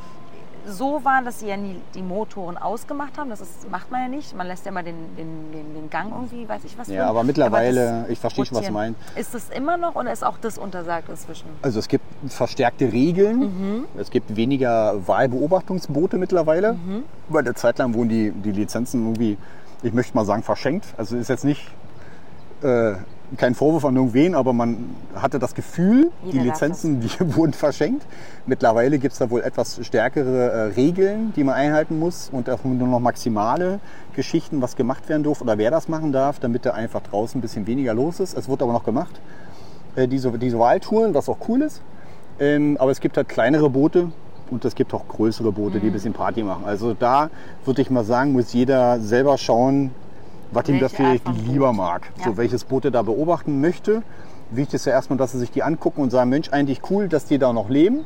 A: so waren, dass sie ja nie die Motoren ausgemacht haben. Das ist, macht man ja nicht. Man lässt ja immer den, den, den, den Gang irgendwie, weiß ich was.
B: Ja, aber mittlerweile,
A: das
B: ich verstehe schon, was du meinst.
A: Ist das immer noch oder ist auch das untersagt inzwischen?
B: Also es gibt verstärkte Regeln.
A: Mhm.
B: Es gibt weniger Wahlbeobachtungsboote mittlerweile.
A: Mhm.
B: Weil eine Zeit lang wurden die, die Lizenzen irgendwie, ich möchte mal sagen, verschenkt. Also ist jetzt nicht äh, kein Vorwurf an irgendwen, aber man hatte das Gefühl,
A: Jeder
B: die Lizenzen die wurden verschenkt. Mittlerweile gibt es da wohl etwas stärkere äh, Regeln, die man einhalten muss und auch nur noch maximale Geschichten, was gemacht werden darf oder wer das machen darf, damit da einfach draußen ein bisschen weniger los ist. Es wird aber noch gemacht äh, diese, diese Wahltouren, was auch cool ist. Ähm, aber es gibt halt kleinere Boote und es gibt auch größere Boote,
A: Mhm.
B: die ein bisschen Party machen. Also da würde ich mal sagen, muss jeder selber schauen, was ihm das vielleicht lieber
A: Boot.
B: mag.
A: Ja.
B: So welches Boot er da beobachten möchte. Wichtig ist ja erstmal, dass sie sich die angucken und sagen, Mensch, eigentlich cool, dass die da noch leben.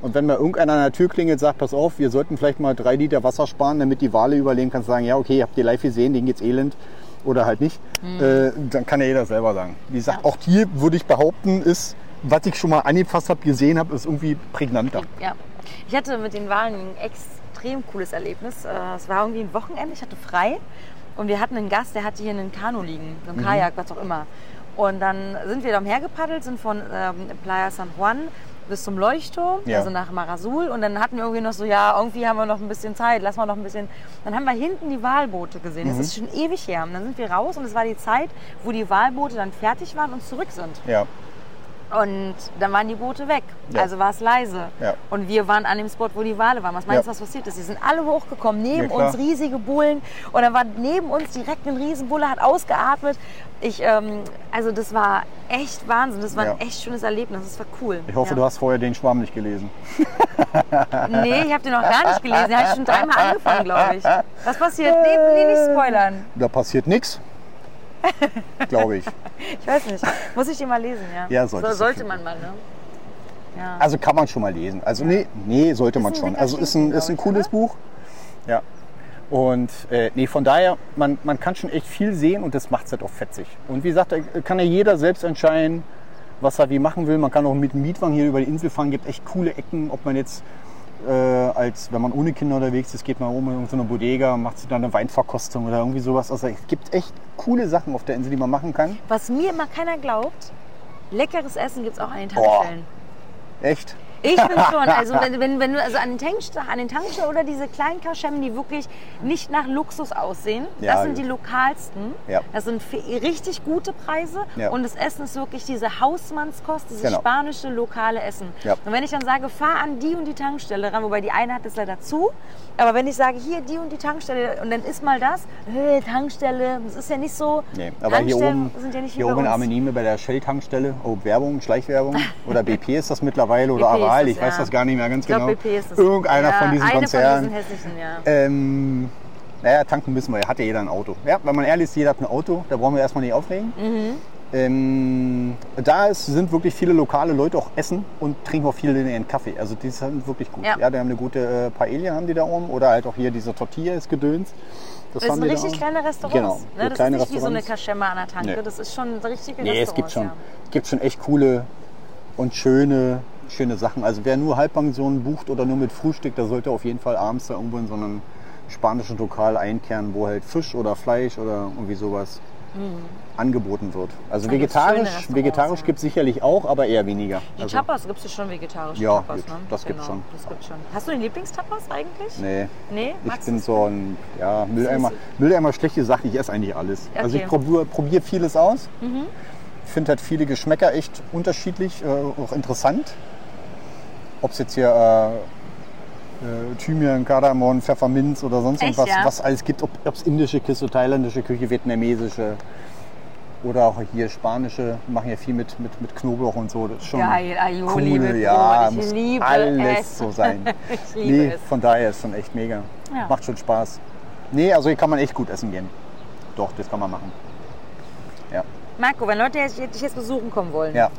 B: Und wenn mal irgendeiner an der Tür klingelt, sagt, pass auf, wir sollten vielleicht mal drei Liter Wasser sparen, damit die Wale überleben, kannst du sagen, ja, okay, habt ihr live gesehen, denen geht's elend oder halt nicht. Äh, dann kann ja jeder selber sagen. Wie gesagt,
A: Mhm. Ja.
B: auch hier würde ich behaupten, ist, was ich schon mal angefasst habe, gesehen habe, ist irgendwie prägnanter.
A: Ja. Ich hatte mit den Wahlen ein extrem cooles Erlebnis. Äh, Es war irgendwie ein Wochenende, ich hatte frei und wir hatten einen Gast, der hatte hier einen Kanu liegen, so
B: Mhm.
A: ein Kajak, was auch immer. Und dann sind wir da umhergepaddelt, sind von ähm, Playa San Juan bis zum Leuchtturm,
B: Ja.
A: also nach Marasul. Und dann hatten wir irgendwie noch so, ja, irgendwie haben wir noch ein bisschen Zeit, lass mal noch ein bisschen. Dann haben wir hinten die Walboote gesehen.
B: Mhm.
A: Das ist schon ewig her. Und dann sind wir raus und es war die Zeit, wo die Walboote dann fertig waren und zurück sind.
B: Ja.
A: Und dann waren die Boote weg.
B: Ja.
A: Also war es leise.
B: Ja.
A: Und wir waren an dem Spot, wo die Wale waren. Was meinst du,
B: Ja.
A: was passiert ist? Die sind alle hochgekommen, neben uns riesige Bullen. Und dann war neben uns direkt ein Riesenbulle, hat ausgeatmet. Ich, ähm, also das war echt Wahnsinn. Das war ein echt schönes Erlebnis. Das war cool.
B: Ich hoffe, du hast vorher den Schwamm nicht gelesen.
A: Nee, ich habe den noch gar nicht gelesen. Den habe ich schon dreimal angefangen, glaube ich. Was passiert? Nee, nee, nicht spoilern.
B: Da passiert nichts. Glaube ich.
A: Ich weiß nicht. Muss ich den mal lesen, ja?
B: Ja, solltest
A: so, Sollte man mal, ne? Ja.
B: Also kann man schon mal lesen. Also nee, nee, sollte man
A: ein
B: schon. Also ist ein, ist ein cooles Buch. Ja. Und äh, nee, von daher, man, man kann schon echt viel sehen und das macht es halt auch fetzig. Und wie gesagt, da kann ja jeder selbst entscheiden, was er wie machen will. Man kann auch mit dem Mietwagen hier über die Insel fahren, gibt echt coole Ecken, ob man jetzt äh, als wenn man ohne Kinder unterwegs ist, geht man oben in irgendeine Bodega, macht sich dann eine Weinverkostung oder irgendwie sowas. Also es gibt echt coole Sachen auf der Insel, die man machen kann.
A: Was mir immer keiner glaubt, leckeres Essen gibt es auch an den
B: Boah.
A: Tankstellen.
B: Echt?
A: Ich finde schon, also wenn, wenn, wenn du also an den, Tankstellen, an den Tankstellen oder diese kleinen Kaschemmen, die wirklich nicht nach Luxus aussehen,
B: Ja,
A: das sind
B: gut.
A: die lokalsten.
B: Ja.
A: Das sind richtig gute Preise
B: Ja.
A: und das Essen ist wirklich diese Hausmannskost, dieses
B: Genau.
A: spanische lokale Essen.
B: Ja.
A: Und wenn ich dann sage, fahr an die und die Tankstelle ran, wobei die eine hat es leider zu, aber wenn ich sage, hier die und die Tankstelle und dann ist mal das, äh, Tankstelle, das ist ja nicht so.
B: Nee, aber hier oben,
A: sind ja nicht
B: hier oben in. Armenime bei der Shell-Tankstelle, oh, Werbung, Schleichwerbung oder BP ist das mittlerweile oder
A: BP
B: Aral, ich weiß
A: ja.
B: das gar nicht mehr ganz
A: Ich glaube,
B: genau.
A: BP ist das.
B: Irgendeiner
A: ja,
B: von diesen
A: eine
B: Konzernen.
A: Von diesen hässlichen, ja.
B: Ähm, naja, tanken müssen wir, hat ja jeder ein Auto. Ja, wenn man ehrlich ist, jeder hat ein Auto, da brauchen wir erstmal nicht aufregen.
A: Mhm.
B: Ähm, da ist, sind wirklich viele lokale Leute auch essen und trinken auch viele ihren Kaffee. Also die sind wirklich gut.
A: Ja.
B: Ja, die haben eine gute äh, Paella haben die da oben oder halt auch hier diese Tortillas gedöns.
A: Das
B: haben
A: sind
B: die da
A: richtig
B: auch.
A: kleine Restaurants.
B: Genau,
A: ne?
B: so
A: Das
B: kleine
A: ist nicht wie so eine. Kaschemme an der Tanke.
B: Nee.
A: Das ist schon richtige
B: Nee, es
A: Restaurants.
B: gibt schon,
A: Ja.
B: gibt schon echt coole und schöne, schöne Sachen. Also wer nur Halbpensionen bucht oder nur mit Frühstück, der sollte auf jeden Fall abends da irgendwo in so einem spanischen Lokal einkehren, wo halt Fisch oder Fleisch oder irgendwie sowas angeboten wird. Also
A: schöne
B: vegetarisch, vegetarisch gibt es sicherlich auch, aber eher weniger.
A: Die
B: Also,
A: Tapas gibt es schon vegetarisch.
B: Ja,
A: Tapas,
B: gut,
A: ne?
B: das gibt's schon.
A: Das gibt's schon. Hast du den Lieblingstapas eigentlich?
B: nee.
A: Nee?
B: Ich bin so ein ja, Mülleimer, Mülleimer schlechte Sache, ich esse eigentlich alles. Also
A: Okay. Mhm.
B: ich probiere probier vieles aus. Ich finde halt viele Geschmäcker echt unterschiedlich, äh, auch interessant. Ob es jetzt hier äh, äh, Thymian, Kardamom, Pfefferminz oder sonst
A: Echt,
B: irgendwas,
A: ja?
B: was alles gibt. Ob es indische Küche, thailändische Küche, vietnamesische oder auch hier spanische, machen ja viel mit, mit, mit Knoblauch und so. Das ist schon
A: Geil, Aioli
B: cool,
A: mit
B: ja.
A: Ich liebe
B: alles
A: es.
B: so sein.
A: Ich liebe
B: nee,
A: es.
B: von daher ist schon echt mega.
A: Ja.
B: Macht schon Spaß. Nee, also hier kann man echt gut essen gehen. Doch, das kann man machen. Ja.
A: Marco, wenn Leute dich jetzt besuchen kommen wollen,
B: Ja.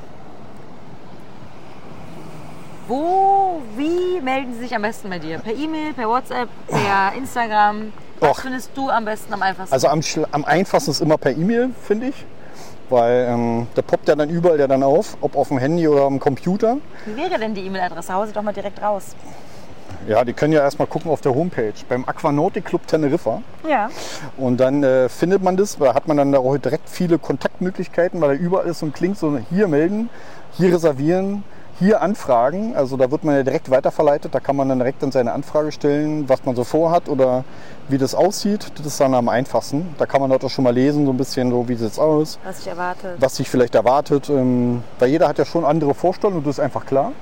A: Wo, wie melden sie sich am besten bei dir? Per E-Mail, per WhatsApp, per Instagram? Was
B: Och.
A: findest du am besten, am einfachsten?
B: Also am, schl- am einfachsten ist immer per E-Mail, finde ich. Weil ähm, da poppt ja dann überall ja dann auf, ob auf dem Handy oder am Computer.
A: Wie wäre denn die E-Mail-Adresse? Hau sie doch mal direkt raus.
B: Ja, die können ja erstmal gucken auf der Homepage beim Aquanautic Club Teneriffa.
A: Ja.
B: Und dann äh, findet man das, da hat man dann da auch direkt viele Kontaktmöglichkeiten, weil da überall ist so ein Klink, so hier melden, hier reservieren, hier anfragen. Also da wird man ja direkt weiterverleitet, da kann man dann direkt dann seine Anfrage stellen, was man so vorhat oder wie das aussieht. Das ist dann am einfachsten. Da kann man dort auch schon mal lesen, so ein bisschen so, wie sieht es aus,
A: Was ich erwarte.
B: was sich vielleicht erwartet. Ähm, weil jeder hat ja schon andere Vorstellungen und das ist einfach klar.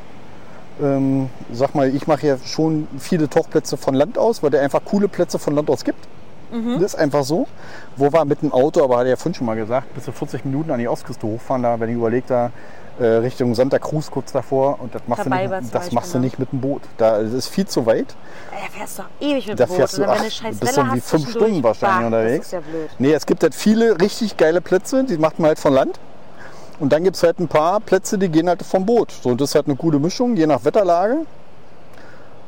B: Ähm, sag mal, ich mache ja schon viele Tauchplätze von Land aus, weil der einfach coole Plätze von Land aus gibt. Das ist einfach so. Wo wir mit dem Auto, aber hat er ja vorhin schon mal gesagt, bis zu 40 Minuten an die Ostküste hochfahren, da, wenn ich überlegt, da äh, Richtung Santa Cruz kurz davor. Und das machst, du
A: Dabei war
B: nicht, das machst du nicht mit dem Boot. Da, das ist viel zu weit.
A: Da fährst du doch ewig mit
B: Da
A: dem Boot.
B: fährst du
A: dann,
B: ach, bist du wie fünf Stunden wahrscheinlich
A: bah,
B: unterwegs.
A: Das ist ja blöd.
B: Nee, es gibt halt viele richtig geile Plätze, die macht man halt von Land. Und dann gibt es halt ein paar Plätze, die gehen halt vom Boot. So, und das ist halt eine gute Mischung, je nach Wetterlage.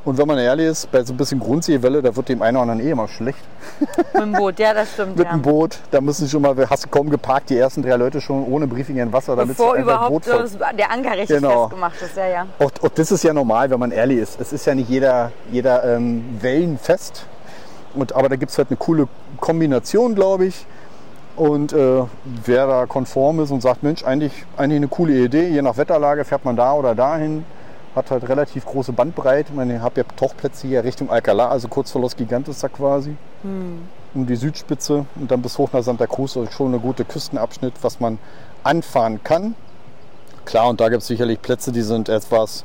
B: Und wenn man ehrlich ist, bei so ein bisschen Grundseewelle, da wird dem einen oder anderen eh immer schlecht.
A: Mit dem Boot, ja, das stimmt.
B: Mit
A: ja.
B: dem Boot, da müssen schon mal, hast du kaum geparkt, die ersten drei Leute schon ohne Briefing in Wasser, damit
A: Bevor überhaupt
B: Boot
A: der Anker richtig
B: Genau.
A: festgemacht ist. Ja, ja.
B: Auch, auch das ist ja normal, wenn man ehrlich ist. Es ist ja nicht jeder, jeder ähm, wellenfest. Und, aber da gibt es halt eine coole Kombination, glaube ich. Und äh, wer da konform ist und sagt, Mensch, eigentlich, eigentlich eine coole Idee, je nach Wetterlage fährt man da oder dahin, hat halt relativ große Bandbreite. Ich meine, ich habe ja Tauchplätze hier Richtung Alcalá, also kurz vor Los Gigantes da quasi. Um die Südspitze und dann bis hoch nach Santa Cruz, also schon eine gute Küstenabschnitt, was man anfahren kann. Klar, und da gibt es sicherlich Plätze, die sind etwas,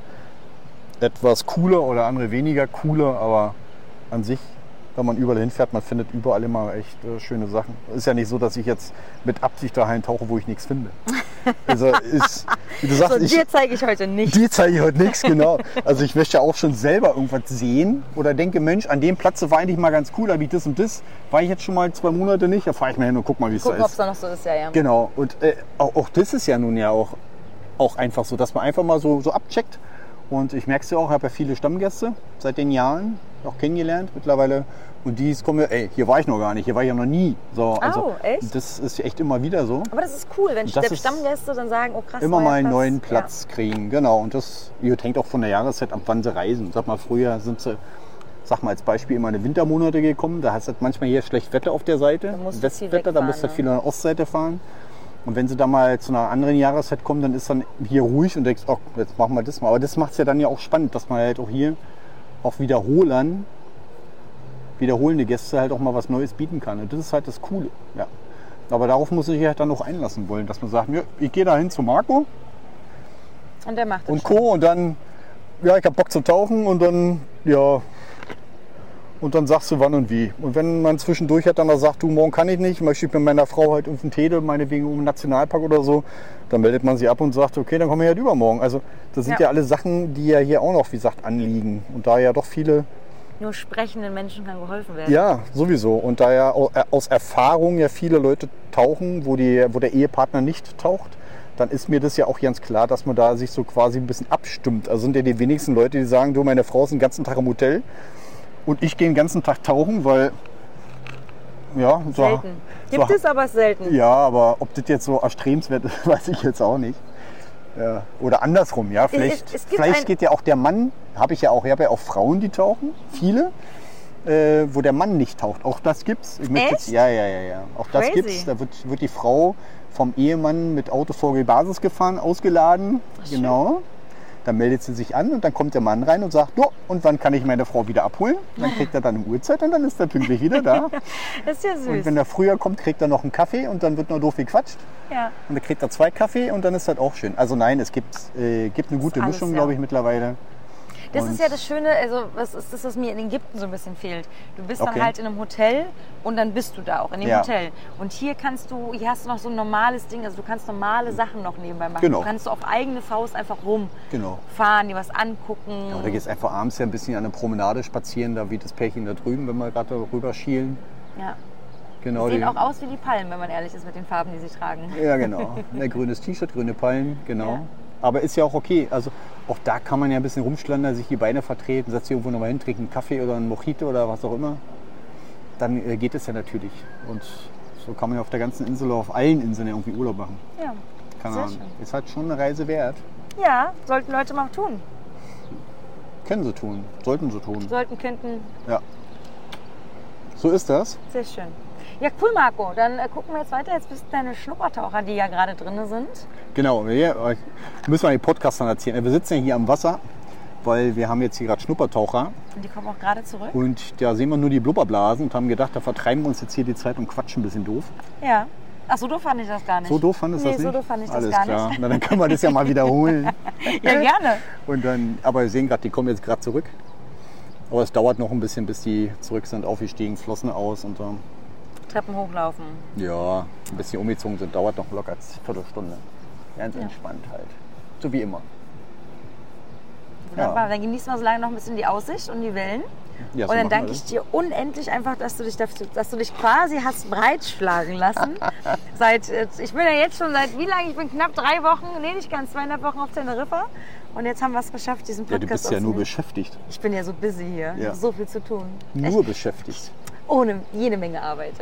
B: etwas cooler oder andere weniger cooler, aber an sich, wenn man überall hinfährt, man findet überall immer echt äh, schöne Sachen. Ist ja nicht so, dass ich jetzt mit Absicht dahin tauche, wo ich nichts finde. Also ist, wie du sagst,
A: So,
B: ich,
A: dir zeige ich heute nicht.
B: die zeige ich heute nichts, genau. Also ich möchte ja auch schon selber irgendwas sehen oder denke, Mensch, an dem Platz war eigentlich mal ganz cool, habe ich das und das, war ich jetzt schon mal zwei Monate nicht, da fahre ich mal hin und guck mal, wie es da
A: Gucken, ob es
B: ist.
A: da noch so ist, ja, ja.
B: Genau, und äh, auch, auch das ist ja nun ja auch, auch einfach so, dass man einfach mal so, so abcheckt, Und ich merke es ja auch, ich habe ja viele Stammgäste seit den Jahren auch kennengelernt mittlerweile. Und die kommen mir, ey, hier war ich noch gar nicht, hier war ich ja noch nie. So, also,
A: echt?
B: Das ist echt immer wieder so.
A: Aber das ist cool, wenn
B: Das ist
A: Stammgäste dann sagen, oh krass,
B: Immer mal einen neuen Platz kriegen, genau. Und das gut, hängt auch von der Jahreszeit ab, wann sie reisen. Sag mal, früher sind sie, sag mal als Beispiel, immer in die Wintermonate gekommen. Da hast du manchmal hier schlecht Wetter auf der Seite.
A: Da
B: Westwetter, da musst du
A: ne?
B: viel an der Ostseite fahren. Und wenn sie dann mal zu einer anderen Jahreszeit kommen, dann ist dann hier ruhig und denkst, oh, jetzt machen wir das mal. Aber das macht es ja dann ja auch spannend, dass man halt auch hier auch wiederholern, wiederholende Gäste halt auch mal was Neues bieten kann. Und das ist halt das Coole. Ja. Aber darauf muss ich halt dann auch einlassen wollen, dass man sagt, ja, ich gehe da hin zu Marco
A: Und der macht das
B: und
A: schon.
B: Co. Und dann, ja, ich hab Bock zu tauchen und dann, ja, und dann sagst du wann und wie. Und wenn man zwischendurch hat, dann da sagt, du, morgen kann ich nicht, möchte ich mit meiner Frau halt auf den Tede, meinetwegen um den Nationalpark oder so, dann meldet man sie ab und sagt, okay, dann kommen wir halt übermorgen. Also das sind
A: Ja.
B: ja. alle Sachen, die ja hier auch noch, wie gesagt, anliegen. Und da ja doch viele,
A: Nur sprechenden Menschen kann geholfen werden.
B: ja, sowieso. Und da ja äh, aus Erfahrung ja viele Leute tauchen, wo, die, wo der Ehepartner nicht taucht, dann ist mir das ja auch ganz klar, dass man da sich so quasi ein bisschen abstimmt. Also sind ja die wenigsten Leute, die sagen, du, meine Frau ist den ganzen Tag im Hotel und ich gehe den ganzen Tag tauchen, weil, ja, so,
A: Selten. Gibt
B: so,
A: es aber selten.
B: Ja, aber ob das jetzt so erstrebenswert ist, weiß ich jetzt auch nicht. Ja. Oder andersrum, ja. Vielleicht,
A: es gibt
B: vielleicht geht ja auch der Mann, habe ich ja auch, ich habe ja auch Frauen, die tauchen, viele, äh, wo der Mann nicht taucht. Auch das gibt's. Ich möchte Jetzt,
A: Echt?
B: ja, ja, ja, ja. Auch das
A: Crazy.
B: gibt's. Da wird, wird die Frau vom Ehemann mit Auto vor die Basis gefahren, ausgeladen.
A: schön.
B: genau. Dann meldet sie sich an und dann kommt der Mann rein und sagt, no, und wann kann ich meine Frau wieder abholen? Dann kriegt er dann eine Uhrzeit und dann ist er pünktlich wieder da.
A: Das ist ja süß.
B: Und wenn er früher kommt, kriegt er noch einen Kaffee und dann wird noch doof gequatscht.
A: ja.
B: Und dann kriegt er zwei Kaffee und dann ist das auch schön. Also nein, es gibt, äh, gibt eine gute
A: alles,
B: Mischung,
A: ja.
B: glaube ich, mittlerweile.
A: Das
B: Und-
A: ist ja das Schöne, also was ist das, was mir in Ägypten so ein bisschen fehlt. Du bist
B: Okay.
A: dann halt in einem Hotel und dann bist du da auch in dem
B: Ja.
A: Hotel. Und hier kannst du, hier hast du noch so ein normales Ding, also du kannst normale Sachen noch nebenbei machen.
B: Genau.
A: Du kannst auf eigene Faust einfach rumfahren,
B: Genau.
A: dir was angucken.
B: Ja, oder gehst einfach abends ja ein bisschen an der Promenade spazieren, da wie das Pärchen da drüben, wenn wir gerade rüber schielen.
A: Ja.
B: Genau.
A: Sehen
B: die-
A: auch aus wie die Palmen, wenn man ehrlich ist mit den Farben, die sie tragen.
B: Ja, genau. Ein grünes T-Shirt, grüne Palmen, genau.
A: Ja.
B: Aber ist ja auch okay. Also auch da kann man ja ein bisschen rumschlandern, sich die Beine vertreten, setzt sich irgendwo nochmal hin, trinkt einen Kaffee oder einen Mojito oder was auch immer. Dann äh, geht es ja natürlich. Und so kann man ja auf der ganzen Insel oder auf allen Inseln ja irgendwie Urlaub machen.
A: Ja.
B: Keine Ahnung. Ist halt schon eine Reise wert.
A: ja, sollten Leute mal tun.
B: Können sie tun, sollten sie tun.
A: Sollten, könnten.
B: Ja. So ist das.
A: Sehr schön. Ja, cool, Marco. Dann äh, gucken wir jetzt weiter. Jetzt bist du deine Schnuppertaucher, die ja gerade drin sind.
B: Genau, wir äh, müssen wir die Podcastern erzählen. Wir sitzen ja hier am Wasser, weil wir haben jetzt hier gerade Schnuppertaucher
A: Und die kommen auch gerade zurück.
B: und da sehen wir nur die Blubberblasen und haben gedacht, da vertreiben wir uns jetzt hier die Zeit und quatschen ein bisschen doof.
A: Ja. Ach, so doof fand ich das gar nicht.
B: So doof fandest du
A: nee,
B: das nicht?
A: so doof fand ich das
B: Alles
A: gar
B: klar.
A: nicht.
B: Na, dann können wir das ja mal wiederholen.
A: Ja, gerne.
B: Und dann, aber wir sehen gerade, die kommen jetzt gerade zurück. Aber es dauert noch ein bisschen, bis die zurück sind, aufgestiegen, flossen aus und dann,
A: Treppen hochlaufen.
B: ja, ein bisschen umgezogen sind, dauert noch locker eine Viertelstunde. Ganz entspannt halt. So wie immer.
A: Wunderbar.
B: Ja.
A: Dann genießen wir so lange noch ein bisschen die Aussicht und die Wellen.
B: Ja, so
A: und dann danke ich dir unendlich einfach, dass du dich, dafür- dass du dich quasi hast breitschlagen lassen. seit, äh, ich bin ja jetzt schon seit wie lange? Ich bin knapp drei Wochen, nee, nicht ganz, zweieinhalb Wochen auf Teneriffa. Und jetzt haben wir es geschafft, diesen
B: Ja,
A: Podcast
B: du bist ja nur beschäftigt.
A: Ich bin ja so busy hier. Ich
B: Ja.
A: habe so viel zu tun.
B: Nur beschäftigt.
A: Ohne jede Menge Arbeit.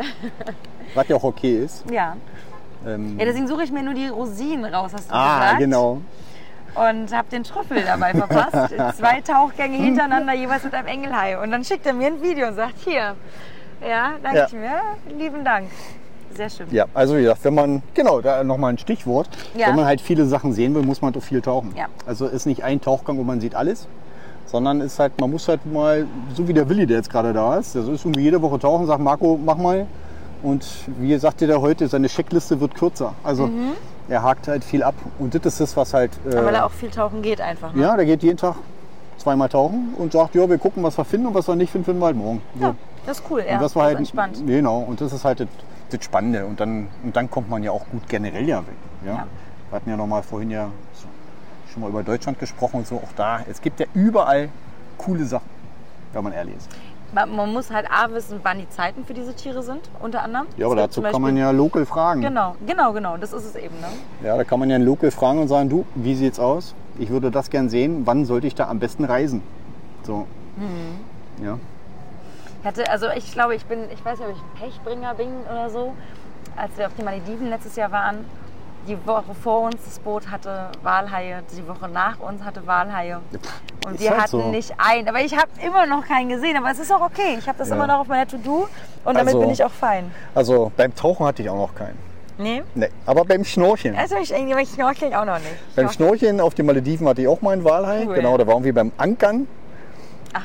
B: Was ja auch okay ist.
A: ja.
B: Ähm,
A: ja, deswegen suche ich mir nur die Rosinen raus, hast du
B: ah,
A: gesagt.
B: genau.
A: Und habe den Trüffel dabei verpasst. Zwei Tauchgänge hintereinander, jeweils mit einem Engelhai. Und dann schickt er mir ein Video und sagt, hier. Ja, danke
B: Ja.
A: ich mir. Lieben Dank. Sehr schön.
B: Ja, also wie gesagt, wenn man, genau, da nochmal ein Stichwort.
A: Ja.
B: Wenn man halt viele Sachen sehen will, muss man doch viel tauchen.
A: Ja.
B: Also ist nicht ein Tauchgang, wo man sieht alles, sondern ist halt, man muss halt mal, so wie der Willi, der jetzt gerade da ist, der ist irgendwie jede Woche tauchen, sagt Marco, mach mal. Und wie sagte der heute, seine Checkliste wird kürzer. Also er hakt halt viel ab. Und das ist das, was halt. Äh,
A: Mhm. Weil er auch viel tauchen geht einfach. Ne?
B: ja, der geht jeden Tag zweimal tauchen und sagt, ja, wir gucken, was wir finden und was wir nicht finden, finden wir halt morgen. So.
A: Ja, das ist cool. Ja,
B: Und das war
A: ist
B: halt
A: entspannt.
B: Genau, und das ist halt das, das Spannende. Und dann, und dann kommt man ja auch gut generell ja weg. Ja?
A: Ja.
B: Wir hatten ja noch mal vorhin ja so, schon mal über Deutschland gesprochen und so. Auch da, es gibt ja überall coole Sachen, wenn man ehrlich ist.
A: Man muss halt A wissen, wann die Zeiten für diese Tiere sind, unter anderem.
B: Ja, aber dazu
A: zum
B: kann man
A: Beispiel-
B: ja local fragen.
A: Genau, genau, genau. Das ist es eben. Ne?
B: Ja, da kann man ja Local fragen und sagen, du, wie sieht's aus? Ich würde das gern sehen. Wann sollte ich da am besten reisen? So.
A: Mhm.
B: Ja.
A: Ich hatte, also ich glaube, ich bin, ich weiß nicht, ob ich Pechbringer bin oder so. Als wir auf den Malediven letztes Jahr waren, die Woche vor uns das Boot hatte Walhaie, die Woche nach uns hatte Walhaie. Und
B: ist
A: wir
B: halt
A: hatten
B: so.
A: nicht einen. Aber ich habe immer noch keinen gesehen. Aber es ist auch okay. Ich habe das
B: Ja.
A: immer noch auf meiner To-Do und damit
B: Also-
A: bin ich auch fein.
B: Also beim Tauchen hatte ich auch noch keinen.
A: Nee?
B: Nee, aber beim Schnorcheln.
A: Also ich irgendwie, aber ich schnorchel auch noch nicht.
B: Beim
A: Schnorcheln-
B: Schnorcheln auf den Malediven hatte ich auch mal einen Walhai.
A: Cool.
B: Genau, da waren wir beim Ankern.
A: Ach.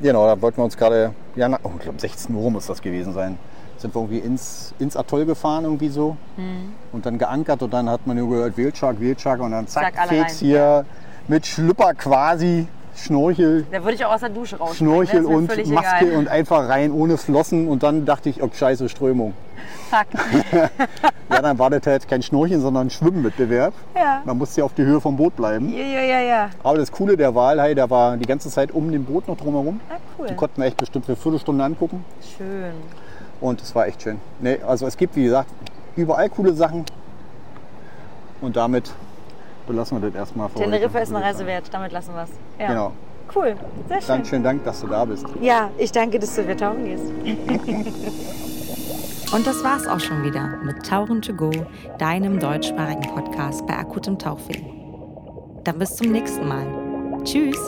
B: Genau, da wollten wir uns gerade, ja, oh, ich glaube 16 Uhr muss das gewesen sein. Sind wir irgendwie ins, ins Atoll gefahren, irgendwie so.
A: Hm.
B: Und dann geankert und dann hat man nur gehört, Wildschark, Wildschark. Und dann zack,
A: Zack, alle
B: feg's
A: rein.
B: hier mit Schlüpper quasi, Schnorchel,
A: Da würde ich auch aus der Dusche raus.
B: Schnorchel und
A: völlig
B: Maske
A: egal.
B: und einfach rein ohne Flossen. Und dann dachte ich, oh scheiße, Strömung.
A: Fuck.
B: Ja, dann war das halt kein Schnorcheln, sondern ein Schwimmwettbewerb.
A: Ja.
B: Man musste ja auf die Höhe vom Boot bleiben.
A: Ja, ja, ja, ja.
B: Aber das Coole, der Walhai, der war die ganze Zeit um dem Boot noch drumherum.
A: Ah, cool.
B: Die konnten wir echt bestimmt für eine Viertelstunde angucken.
A: Schön.
B: Und es war echt schön. Nee, also es gibt, wie gesagt, überall coole Sachen. Und damit belassen wir das erstmal für
A: Teneriffa ist eine Reise wert. Damit lassen wir es. Ja.
B: Genau.
A: Cool. Sehr schön.
B: Dann schönen Dank, dass du da bist.
A: Ja, ich danke, dass du wieder tauchen gehst.
C: Und das war's auch schon wieder mit Tauchen to go, deinem deutschsprachigen Podcast bei akutem Tauchweh. Dann bis zum nächsten Mal. Tschüss!